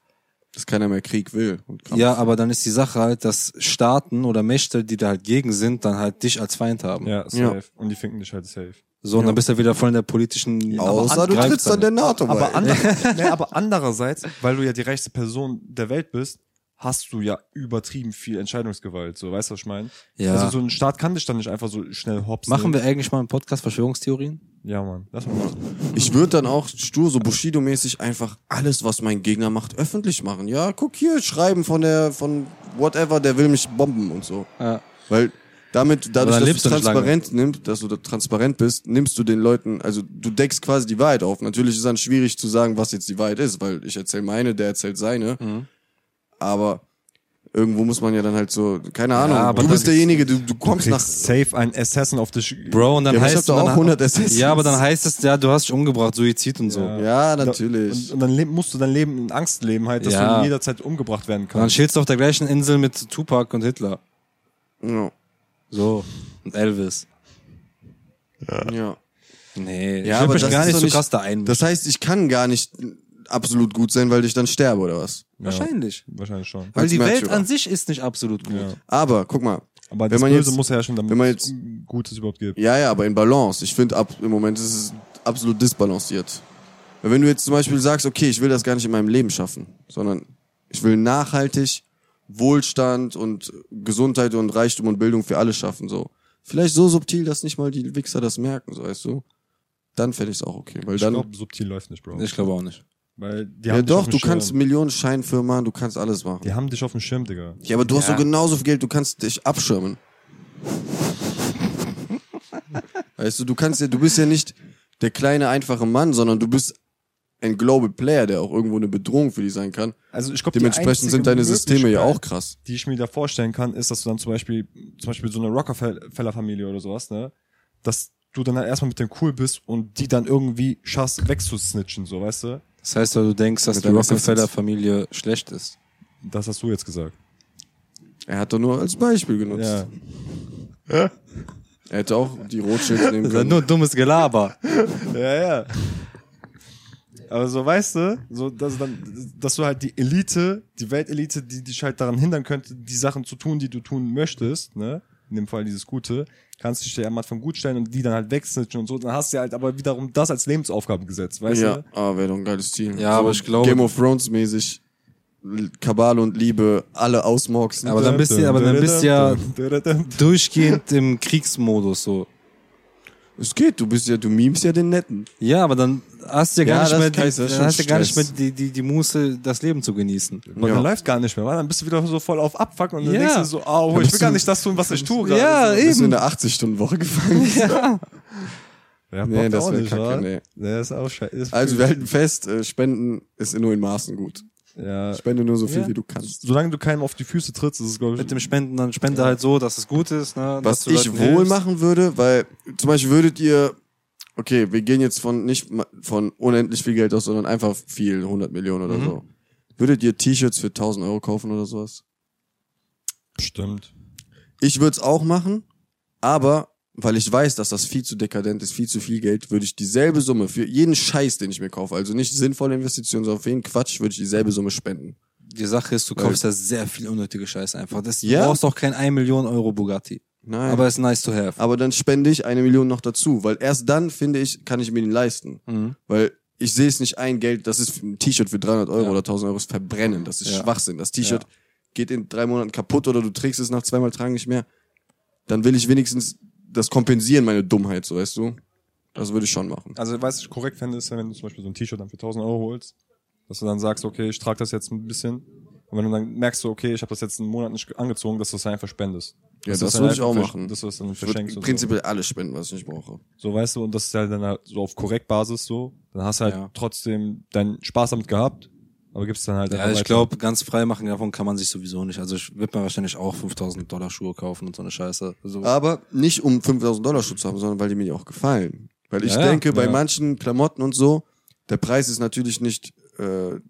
A: Dass keiner mehr Krieg will.
B: Ja, aber dann ist die Sache halt, dass Staaten oder Mächte, die da halt gegen sind, dann halt dich als Feind haben.
C: Ja, safe. Und die finden dich halt safe.
B: So, und
A: Ja.
B: dann bist du wieder voll in der politischen...
A: Außer du trittst an der NATO
C: Aber,
A: bei.
C: ander nee, aber andererseits, weil du ja die reichste Person der Welt bist, hast du ja übertrieben viel Entscheidungsgewalt. So, weißt du, was ich meine?
B: Ja.
C: Also so ein Staat kann dich dann nicht einfach so schnell hops
B: Machen wir eigentlich mal einen Podcast Verschwörungstheorien?
C: Ja, Mann. Lass mal machen.
A: Ich würde dann auch stur, so Bushido-mäßig einfach alles, was mein Gegner macht, öffentlich machen. Ja, guck hier, schreiben von der, von whatever, der will mich bomben und so.
B: Ja.
A: Weil damit, dadurch, dass du transparent nimmst, dass du da transparent bist, nimmst du den Leuten, also du deckst quasi die Wahrheit auf. Natürlich ist dann schwierig zu sagen, was jetzt die Wahrheit ist, weil ich erzähle meine, der erzählt seine.
B: Mhm.
A: Aber irgendwo muss man ja dann halt so, keine Ahnung,
B: aber
A: du bist derjenige, du, du kommst
C: Du
A: nach,
C: safe ein Assassin auf dich.
B: Bro, und dann
A: Ja, ich
B: heißt dann,
A: auch 100 Assassins.
B: Ja, aber dann heißt es, ja, du hast dich umgebracht, Suizid und so.
C: Ja.
A: ja, natürlich.
C: Und, und dann musst du dein Leben in Angst leben, halt, dass
B: Ja.
C: du jederzeit umgebracht werden
B: Und dann
C: kannst.
B: chillst du auf der gleichen Insel mit Tupac und Hitler.
A: ja.
B: So. Und Elvis.
A: ja.
B: Nee, ich
A: Ja,
B: will
A: aber
B: mich
A: das
B: gar
A: ist
B: nicht so
A: nicht-
B: krass da ein.
A: Das heißt, ich kann gar nicht absolut gut sein, weil ich dann sterbe oder was?
B: Wahrscheinlich.
C: Wahrscheinlich schon.
B: Weil
A: Als
B: die Welt an sich ist nicht absolut gut.
C: Ja.
A: Aber guck mal,
C: Aber
A: Wenn
C: das
A: man
C: Böse
A: jetzt-
C: muss schon, damit
A: wenn man jetzt-
C: es Gutes überhaupt gibt.
A: Ja, ja, aber in Balance. Ich finde, ab im Moment ist es absolut disbalanciert. Weil wenn du jetzt zum Beispiel sagst, okay, ich will das gar nicht in meinem Leben schaffen, sondern ich will nachhaltig Wohlstand und Gesundheit und Reichtum und Bildung für alle schaffen, so. Vielleicht so subtil, dass nicht mal die Wichser das merken, so weißt du. Dann fände ich es auch okay. Weil
C: Ich
A: dann,
C: glaube, subtil läuft nicht, Bro.
B: Ich glaube auch nicht.
C: Weil die
A: ja
C: haben dich
A: doch,
C: auf dem
A: du
C: Schirm.
A: kannst Millionen Scheinfirmen machen, du kannst alles machen.
C: Die haben dich auf dem Schirm, Digga.
A: Ja, aber du hast
B: Ja.
A: so genauso viel Geld, du kannst dich abschirmen. weißt du, du kannst ja, du bist ja nicht der kleine, einfache Mann, sondern du bist ein Global Player, der auch irgendwo eine Bedrohung für die sein kann.
C: Also ich glaube,
A: Dementsprechend sind deine Systeme ja auch krass.
C: die ich mir da vorstellen kann, ist, dass du dann zum Beispiel, zum Beispiel so eine Rockefeller-Familie oder sowas, ne, dass du dann halt erstmal mit dem cool bist und die dann irgendwie schaffst, wegzusnitchen, so, weißt du?
B: Das heißt, weil du denkst, dass
A: Mit
B: die Rockefeller-Familie schlecht ist.
C: Das hast du jetzt gesagt.
A: Er hat doch nur als Beispiel genutzt.
C: Ja.
A: Er hätte auch die Rothschilds nehmen können.
B: nur dummes Gelaber.
C: Ja, ja. Aber so, weißt du, so, dass, dann, dass du halt die Elite, die Weltelite, die dich halt daran hindern könnte, die Sachen zu tun, die du tun möchtest, ne? In dem Fall dieses Gute, kannst du dich dir am Anfang gut stellen und die dann halt wegsnitchen und so. Dann hast du halt aber wiederum das als Lebensaufgabe gesetzt, weißt
A: ja,
C: du?
A: aber wäre doch ein geiles Ziel.
B: Ja, aber ich glaube-
A: Game of Thrones mäßig Kabale und Liebe alle ausmorksen.
B: Aber dann bist du, aber dann bist du ja durchgehend im Kriegsmodus so.
A: Es geht, du bist ja, du memst ja den Netten.
B: Ja, aber dann hast du ja gar
A: Ja,
B: nicht
A: das
B: mehr, die,
A: das
B: dann hast du gar nicht mehr die, die, die Muße, das Leben zu genießen.
C: Man
A: Ja.
C: dann läuft gar nicht mehr, wa? dann bist du wieder so voll auf Abfuck und dann
B: Ja.
C: denkst du so, oh, ich will gar nicht das tun, was ich tue gerade.
B: Ja,
C: so.
B: eben.
A: Bist du in der 80-Stunden-Woche gefangen?
B: Ja.
C: Ja,
A: Nee, das
C: auch
A: wär
C: nicht,
A: kacke, nee.
C: Nee, ist auch scheiße.
A: Also wir halten fest, äh, Spenden ist nur in Maßen gut.
C: Ja.
A: Spende nur so viel,
B: Ja.
A: wie du kannst.
C: Solange du keinem auf die Füße trittst, ist es, glaube ich,
B: Mit dem Spenden, dann spende halt so, dass es gut ist. Ne?
A: Was ich wohl
B: hilfst.
A: machen würde, weil zum Beispiel würdet ihr, okay, wir gehen jetzt von nicht von unendlich viel Geld aus, sondern einfach viel, 100 Millionen oder
B: Mhm.
A: so. Würdet ihr T-Shirts für 1000 Euro kaufen oder sowas?
C: Stimmt.
A: Ich würde es auch machen, aber weil ich weiß, dass das viel zu dekadent ist, viel zu viel Geld, würde ich dieselbe Summe für jeden Scheiß, den ich mir kaufe, also nicht sinnvolle Investitionen, sondern für jeden Quatsch, würde ich dieselbe Summe spenden.
B: Die Sache ist, du
A: Weil-
B: kaufst ja sehr viel unnötige Scheiße einfach. Das,
A: Ja.
B: Du brauchst doch kein 1 Million Euro Bugatti.
A: Nein.
B: Aber ist nice to have.
A: aber dann spende ich eine Million noch dazu, weil erst dann, finde ich, kann ich mir den leisten.
B: Mhm.
A: Weil ich sehe es nicht ein, Geld, das ist ein T-Shirt für 300 Euro
B: Ja.
A: oder 1000 Euro, ist verbrennen. Das ist
B: Ja.
A: Schwachsinn. Das T-Shirt
B: Ja.
A: geht in drei Monaten kaputt oder du trägst es nach zweimal tragen nicht mehr. Dann will ich wenigstens das kompensieren, meine Dummheit, so weißt du. Das würde ich schon machen.
C: Also, was ich korrekt fände, ist, wenn du zum Beispiel so ein T-Shirt dann für 1000 Euro holst, dass du dann sagst, okay, ich trage das jetzt ein bisschen. Und wenn du dann merkst, so, okay, ich habe das jetzt einen Monat nicht angezogen, dass du es einfach spendest.
A: Ja,
C: du
A: das
C: dann
A: würde ich
C: einfach
A: auch machen.
C: Dass du es dann
A: Ich
C: verschenkst. und
A: prinzipiell alles spenden, was ich nicht brauche.
C: So. so, weißt du, und das ist halt dann halt so auf Korrektbasis so. Dann hast du halt
B: Ja.
C: trotzdem deinen Spaß damit gehabt, aber gibst dann halt
B: Ja, ich glaube, ganz frei machen davon kann man sich sowieso nicht. Also ich würde mir wahrscheinlich auch 5000 Dollar Schuhe kaufen und so eine Scheiße. Also,
A: Aber nicht um 5000 Dollar Schutz zu haben, sondern weil die mir auch gefallen. Weil ich
B: Ja, ja.
A: denke, bei
C: Ja.
A: manchen Klamotten und so, der Preis ist natürlich nicht äh,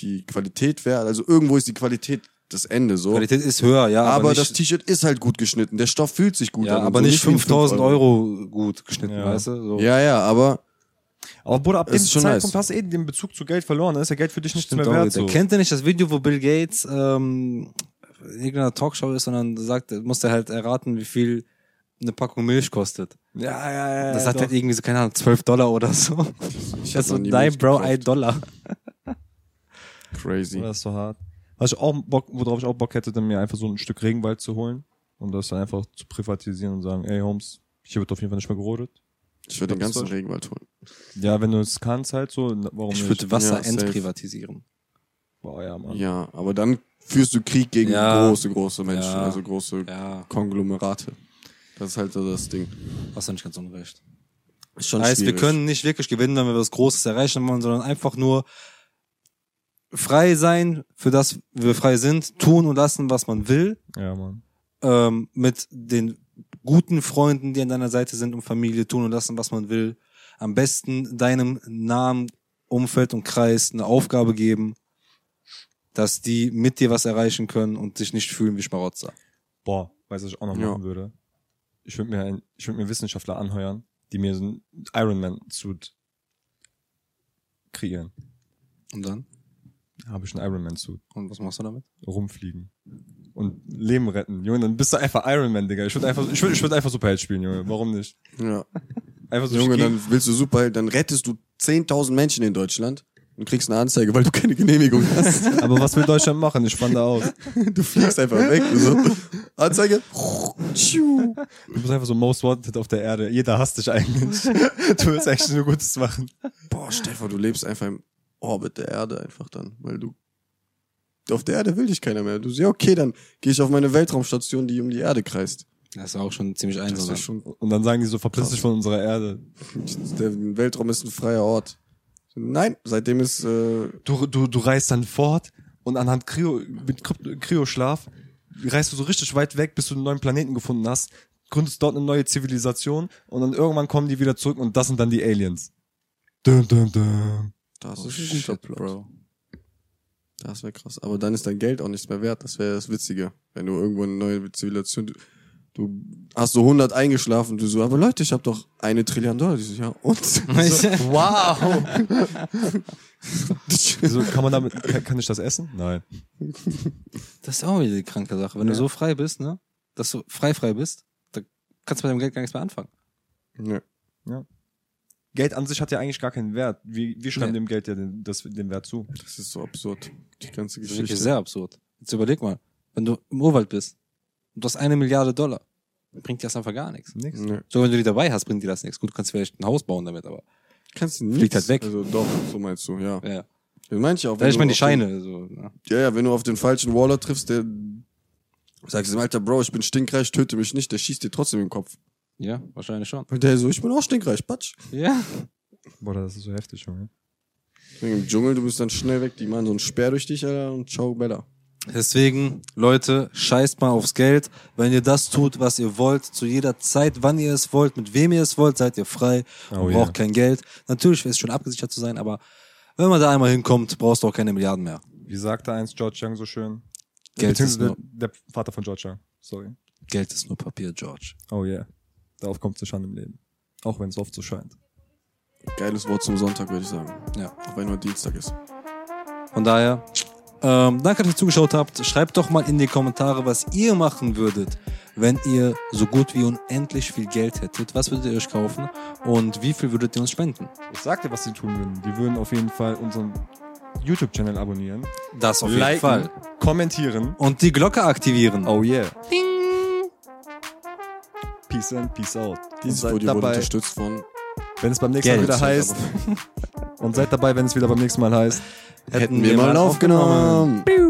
A: die Qualität wert. Also irgendwo ist die Qualität das Ende so.
B: Qualität ist höher, ja.
A: aber
B: aber, nicht,
A: das T-Shirt ist halt gut geschnitten. Der Stoff fühlt sich gut
B: ja,
A: an.
B: aber
A: so,
B: nicht
A: wie ein
B: 5000
A: 5
B: Euro gut geschnitten,
C: Ja.
B: weißt du? So.
A: Ja, ja, aber
C: Aber Bruder, ab dem Zeitpunkt
A: nice.
C: hast du eh den Bezug zu Geld verloren. Dann ist ja Geld für dich nichts
B: Stimmt
C: mehr wert.
B: Der
C: So.
B: kennt ihr nicht das Video, wo Bill Gates ähm, in irgendeiner Talkshow ist und dann sagt, muss er halt erraten, wie viel eine Packung Milch kostet.
C: Ja, ja, ja.
B: Das
C: ja,
B: hat
C: doch.
B: halt irgendwie so, keine Ahnung, 12 Dollar oder so.
A: ich
B: Das
A: hab
B: so, nein, Bro,
A: gekauft.
B: ein Dollar.
A: Crazy.
C: Das ist so hart. Was ich auch Bock, worauf ich auch Bock hätte, dann mir einfach so ein Stück Regenwald zu holen und das dann einfach zu privatisieren und sagen, ey Holmes, hier wird auf jeden Fall nicht mehr gerodet.
A: Ich würde den ganzen Regenwald holen.
C: Ja, wenn du es kannst halt so, warum
B: Ich würde Wasser
A: Ja,
B: entprivatisieren.
C: Boah, ja, Mann.
A: Ja, aber dann führst du Krieg gegen
B: Ja.
A: große, große Menschen,
B: Ja.
A: also große
B: Ja.
A: Konglomerate. Das ist halt so das Ding.
B: Hast du nicht ganz unrecht.
A: Ist schon
B: heißt, wir können nicht wirklich gewinnen, wenn wir was Großes erreichen wollen, sondern einfach nur frei sein, für das wir frei sind, tun und lassen, was man will,
C: Ja, Mann.
B: ähm, mit den guten Freunden, die an deiner Seite sind und Familie tun und lassen, was man will. Am besten deinem nahen Umfeld und Kreis eine Aufgabe geben, dass die mit dir was erreichen können und sich nicht fühlen wie Schmarotzer.
C: Boah, weißt du, was ich auch noch
A: Ja.
C: machen würde? Ich würde mir, ein, ich würde mir Wissenschaftler anheuern, die mir so ein Ironman-Suit kreieren.
B: Und dann?
C: Habe ich einen Ironman-Suit.
B: Und was machst du damit?
C: Rumfliegen. Und Leben retten. Junge, dann bist du einfach Ironman, Digga. Ich würde einfach, ich würde, ich würde einfach Superheld spielen, Junge. Warum nicht?
A: Ja.
C: Einfach so
A: Junge, dann willst du Superheld, dann rettest du 10.000 Menschen in Deutschland und kriegst eine Anzeige, weil du keine Genehmigung hast.
C: Aber was will Deutschland machen? Ich spann da aus.
A: du fliegst einfach weg. So. Anzeige.
C: Du bist einfach so most wanted auf der Erde. Jeder hasst dich eigentlich. Du willst echt nur Gutes machen.
A: Boah, Stefan, du lebst einfach im Orbit der Erde einfach dann, weil du auf der Erde will dich keiner mehr. Du sagst, ja, okay, dann gehe ich auf meine Weltraumstation, die um die Erde kreist.
B: Das ist auch schon ziemlich
A: Das
B: einsam.
A: ist schon,
C: Und dann sagen die so, verpiss dich von unserer Erde.
A: der Weltraum ist ein freier Ort. Nein, seitdem ist, äh,
C: Du, du, du reist dann fort und anhand Kryo, mit Kryoschlaf reist du so richtig weit weg, bis du einen neuen Planeten gefunden hast, gründest dort eine neue Zivilisation und dann irgendwann kommen die wieder zurück und das sind dann die Aliens. Dum, dum, dum.
A: das
B: Oh,
A: ist ein guter Plot.
B: Bro.
A: Das wäre krass. Aber dann ist dein Geld auch nichts mehr wert. Das wäre das Witzige. Wenn du irgendwo eine neue Zivilisation, du, du hast so 100 eingeschlafen, du so, aber Leute, ich habe doch eine Trillion Dollar. Die so, ja, und?
C: Wow! Wieso, kann man damit, kann, kann ich das essen? Nein.
B: Das ist auch wieder die kranke Sache. Wenn du
A: Ja.
B: so frei bist, ne, dass du frei frei bist, dann kannst du mit deinem Geld gar nichts mehr anfangen.
A: ja.
C: Geld an sich hat ja eigentlich gar keinen Wert. Wir, wir schreiben
B: Nee.
C: dem Geld ja den, das, den Wert zu.
A: Das ist so absurd. Die ganze
B: Das ist wirklich
A: Geschichte.
B: sehr absurd. Jetzt überleg mal, wenn du im Urwald bist und du hast eine Milliarde Dollar, bringt dir das einfach gar nichts.
C: Nix.
A: Nee.
B: So, wenn du die dabei hast, bringt dir das nichts. Gut, du kannst vielleicht ein Haus bauen damit, aber
A: Kannst du
B: Fliegt
A: nichts.
B: halt weg.
A: Also doch, so meinst du, ja.
B: ja.
A: Das meine ich auch.
B: Ja,
A: wenn
B: ich meine die
A: auf
B: Scheine. So, ne?
A: Den, ja, ja, wenn du auf den falschen Waller triffst, der sagst ihm, Alter, Bro, ich bin stinkreich, töte mich nicht, der schießt dir trotzdem im Kopf.
B: Ja, wahrscheinlich schon.
A: Und der so, ich bin auch stinkreich, patsch.
B: Ja.
C: Boah, das ist so heftig, Junge.
A: Deswegen Im Dschungel, du bist dann schnell weg, die machen so einen Speer durch dich, Alter, und ciao, Bella.
B: Deswegen, Leute, scheißt mal aufs Geld. Wenn ihr das tut, was ihr wollt, zu jeder Zeit, wann ihr es wollt, mit wem ihr es wollt, seid ihr frei und
C: Oh,
B: braucht
C: ja.
B: kein Geld. Natürlich wäre es schon abgesichert zu sein, aber wenn man da einmal hinkommt, brauchst du auch keine Milliarden mehr.
C: Wie sagte einst George Young so schön?
B: Geld ist nur,
C: der, der Vater von George Young. Sorry.
B: Geld ist nur Papier, George.
C: Oh yeah. Darauf kommt es schon im Leben. Auch wenn es oft so scheint.
A: Geiles Wort zum Sonntag, würde ich sagen.
B: Ja.
A: Auch wenn nur Dienstag ist.
B: Von daher, ähm, danke, dass ihr zugeschaut habt. Schreibt doch mal in die Kommentare, was ihr machen würdet, wenn ihr so gut wie unendlich viel Geld hättet. Was würdet ihr euch kaufen und wie viel würdet ihr uns spenden?
C: Ich sagte, was sie tun würden. Die würden auf jeden Fall unseren YouTube-Channel abonnieren,
B: Das auf jeden
C: liken,
B: Fall.
C: kommentieren.
B: Und die Glocke aktivieren.
C: Oh yeah. Peace and peace out.
A: Dieses Video wurde unterstützt von
C: wenn es beim nächsten
B: Geld.
C: Mal wieder heißt. und seid dabei, wenn es wieder beim nächsten Mal heißt.
A: Hätten wir mal aufgenommen.
B: Piu.